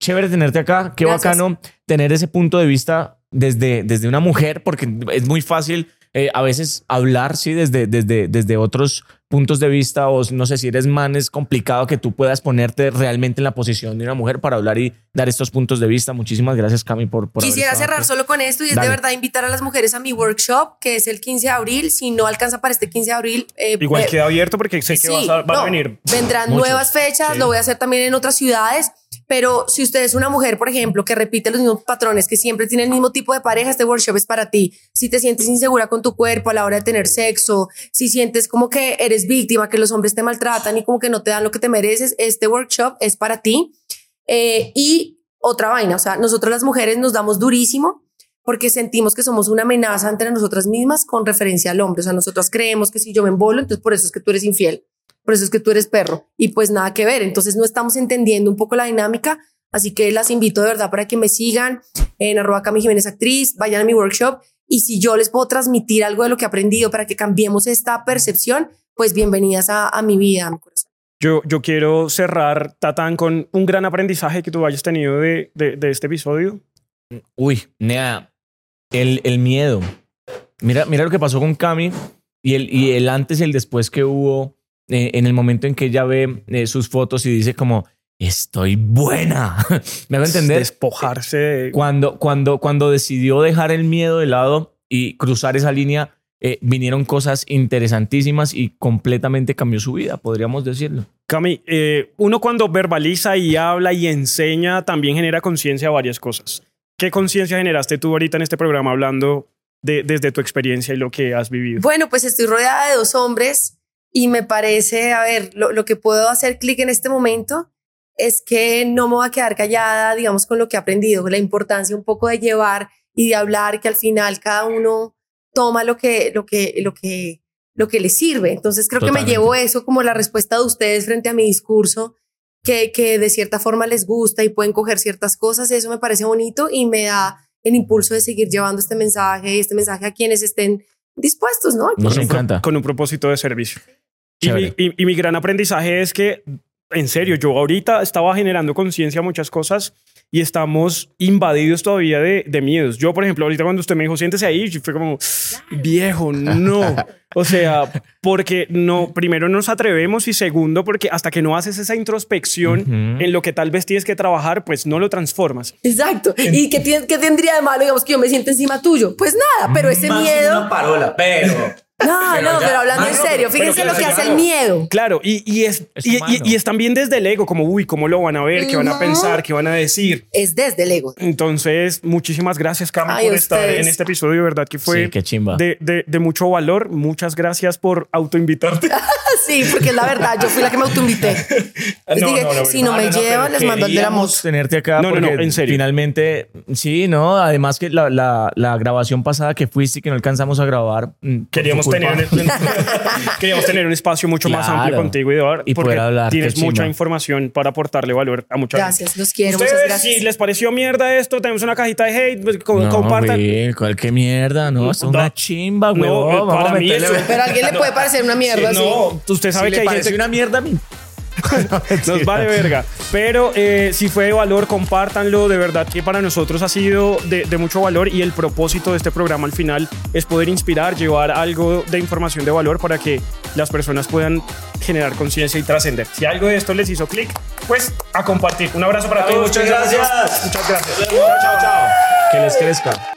chévere tenerte acá. Qué Gracias. bacano tener ese punto de vista desde, desde una mujer, porque es muy fácil eh, a veces hablar, sí, desde, desde, desde otros puntos de vista, o no sé si eres man, es complicado que tú puedas ponerte realmente en la posición de una mujer para hablar y dar estos puntos de vista. Muchísimas gracias, Cami, por, por Quisiera cerrar solo con esto y es Dale. de verdad invitar a las mujeres a mi workshop, que es el 15 de abril. Si no alcanza para este 15 de abril, eh, Igual eh, queda abierto porque sé que sí, vas a- van a no, venir. Vendrán Muchos. nuevas fechas, Sí. lo voy a hacer también en otras ciudades. Pero si usted es una mujer, por ejemplo, que repite los mismos patrones, que siempre tiene el mismo tipo de pareja, este workshop es para ti. Si te sientes insegura con tu cuerpo a la hora de tener sexo, si sientes como que eres víctima, que los hombres te maltratan y como que no te dan lo que te mereces, este workshop es para ti. Eh, y otra vaina, o sea, nosotros las mujeres nos damos durísimo porque sentimos que somos una amenaza entre nosotras mismas con referencia al hombre. O sea, nosotras creemos que si yo me embolo, entonces por eso es que tú eres infiel, por eso es que tú eres perro. Y pues nada que ver. Entonces no estamos entendiendo un poco la dinámica. Así que las invito de verdad para que me sigan en arroba Cami Jiménez Actriz, vayan a mi workshop. Y si yo les puedo transmitir algo de lo que he aprendido para que cambiemos esta percepción, pues bienvenidas a, a mi vida, a mi corazón. Yo, yo quiero cerrar, Tatán, con un gran aprendizaje que tú hayas tenido de, de, de este episodio. Uy, nea, el, el miedo. Mira, mira lo que pasó con Cami y el, y el antes y el después que hubo eh, en el momento en que ella ve eh, sus fotos y dice como, estoy buena. (laughs) ¿Me hago entender? Despojarse de... Cuando, cuando, cuando decidió dejar el miedo de lado y cruzar esa línea, eh, vinieron cosas interesantísimas y completamente cambió su vida, podríamos decirlo. Cami, eh, uno cuando verbaliza y habla y enseña también genera conciencia de varias cosas. ¿Qué conciencia generaste tú ahorita en este programa hablando de, desde tu experiencia y lo que has vivido? Bueno, pues estoy rodeada de dos hombres y me parece, a ver, lo, lo que puedo hacer clic en este momento es que no me voy a quedar callada, digamos, con lo que he aprendido, la importancia un poco de llevar y de hablar, que al final cada uno toma lo que, lo que, lo que, lo que le sirve. Entonces creo que me llevo eso como la respuesta de ustedes frente a mi discurso, que, que de cierta forma les gusta y pueden coger ciertas cosas. Eso me parece bonito y me da el impulso de seguir llevando este mensaje y este mensaje a quienes estén dispuestos, ¿no? Nos Con un pro- encanta. Con un propósito de servicio. Y mi, Chévere. y- y mi gran aprendizaje es que, en serio, yo ahorita estaba generando conciencia a muchas cosas y estamos invadidos todavía de, de miedos. Yo, por ejemplo, ahorita cuando usted me dijo, siéntese ahí, yo fue como, viejo, no. (laughs) O sea, porque no, primero nos atrevemos y segundo, porque hasta que no haces esa introspección en lo que tal vez tienes que trabajar, pues no lo transformas. Exacto. ¿Y qué, tiene- qué tendría de malo, digamos, que yo me siento encima tuyo? Pues nada, pero ese miedo... parola, pero... No, (laughs) no, pero hablando en serio, fíjense lo que hace el miedo. Claro, y, y es, Es y, humano. y- y es también desde el ego, como, uy, ¿cómo lo van a ver? ¿Qué van a pensar? ¿Qué van a decir? Es desde el ego. Entonces, muchísimas gracias, Cami, por estar en este episodio. De verdad que fue Sí, qué chimba. de, de- de mucho valor. Muchas gracias por autoinvitarte. (laughs) Sí, porque es la verdad, yo fui la que me autoinvité. (laughs) Les No, dije, no, no, si no, no, me llevan, les mando el de la moto. tenerte acá No, no, porque no, en serio. finalmente, sí, ¿no? Además que la, la, la grabación pasada que fuiste y que no alcanzamos a grabar. mm, Queríamos tener, (laughs) (laughs) queríamos tener un espacio mucho más Claro. amplio contigo verdad, Y porque poder hablar, tienes mucha información para aportarle valor a mucha gente. Gracias, los quiero, Ustedes, muchas gracias. si les pareció mierda esto, tenemos una cajita de hate, pues, compartan. güey, ¿cuál qué mierda? No, es una chimba, güey. para a mí eso- Pero a alguien le puede parecer una mierda, sí. No, usted sabe Si que le hay gente una mierda a mí. (laughs) Nos vale verga. Pero eh, si fue de valor, compártanlo. De verdad que para nosotros ha sido de, de mucho valor y el propósito de este programa al final es poder inspirar, llevar algo de información de valor para que las personas puedan generar conciencia y trascender. Si algo de esto les hizo clic, pues a compartir. Un abrazo para todos. muchas gracias. Muchas gracias. Chao, chao, chao. Que les crezca.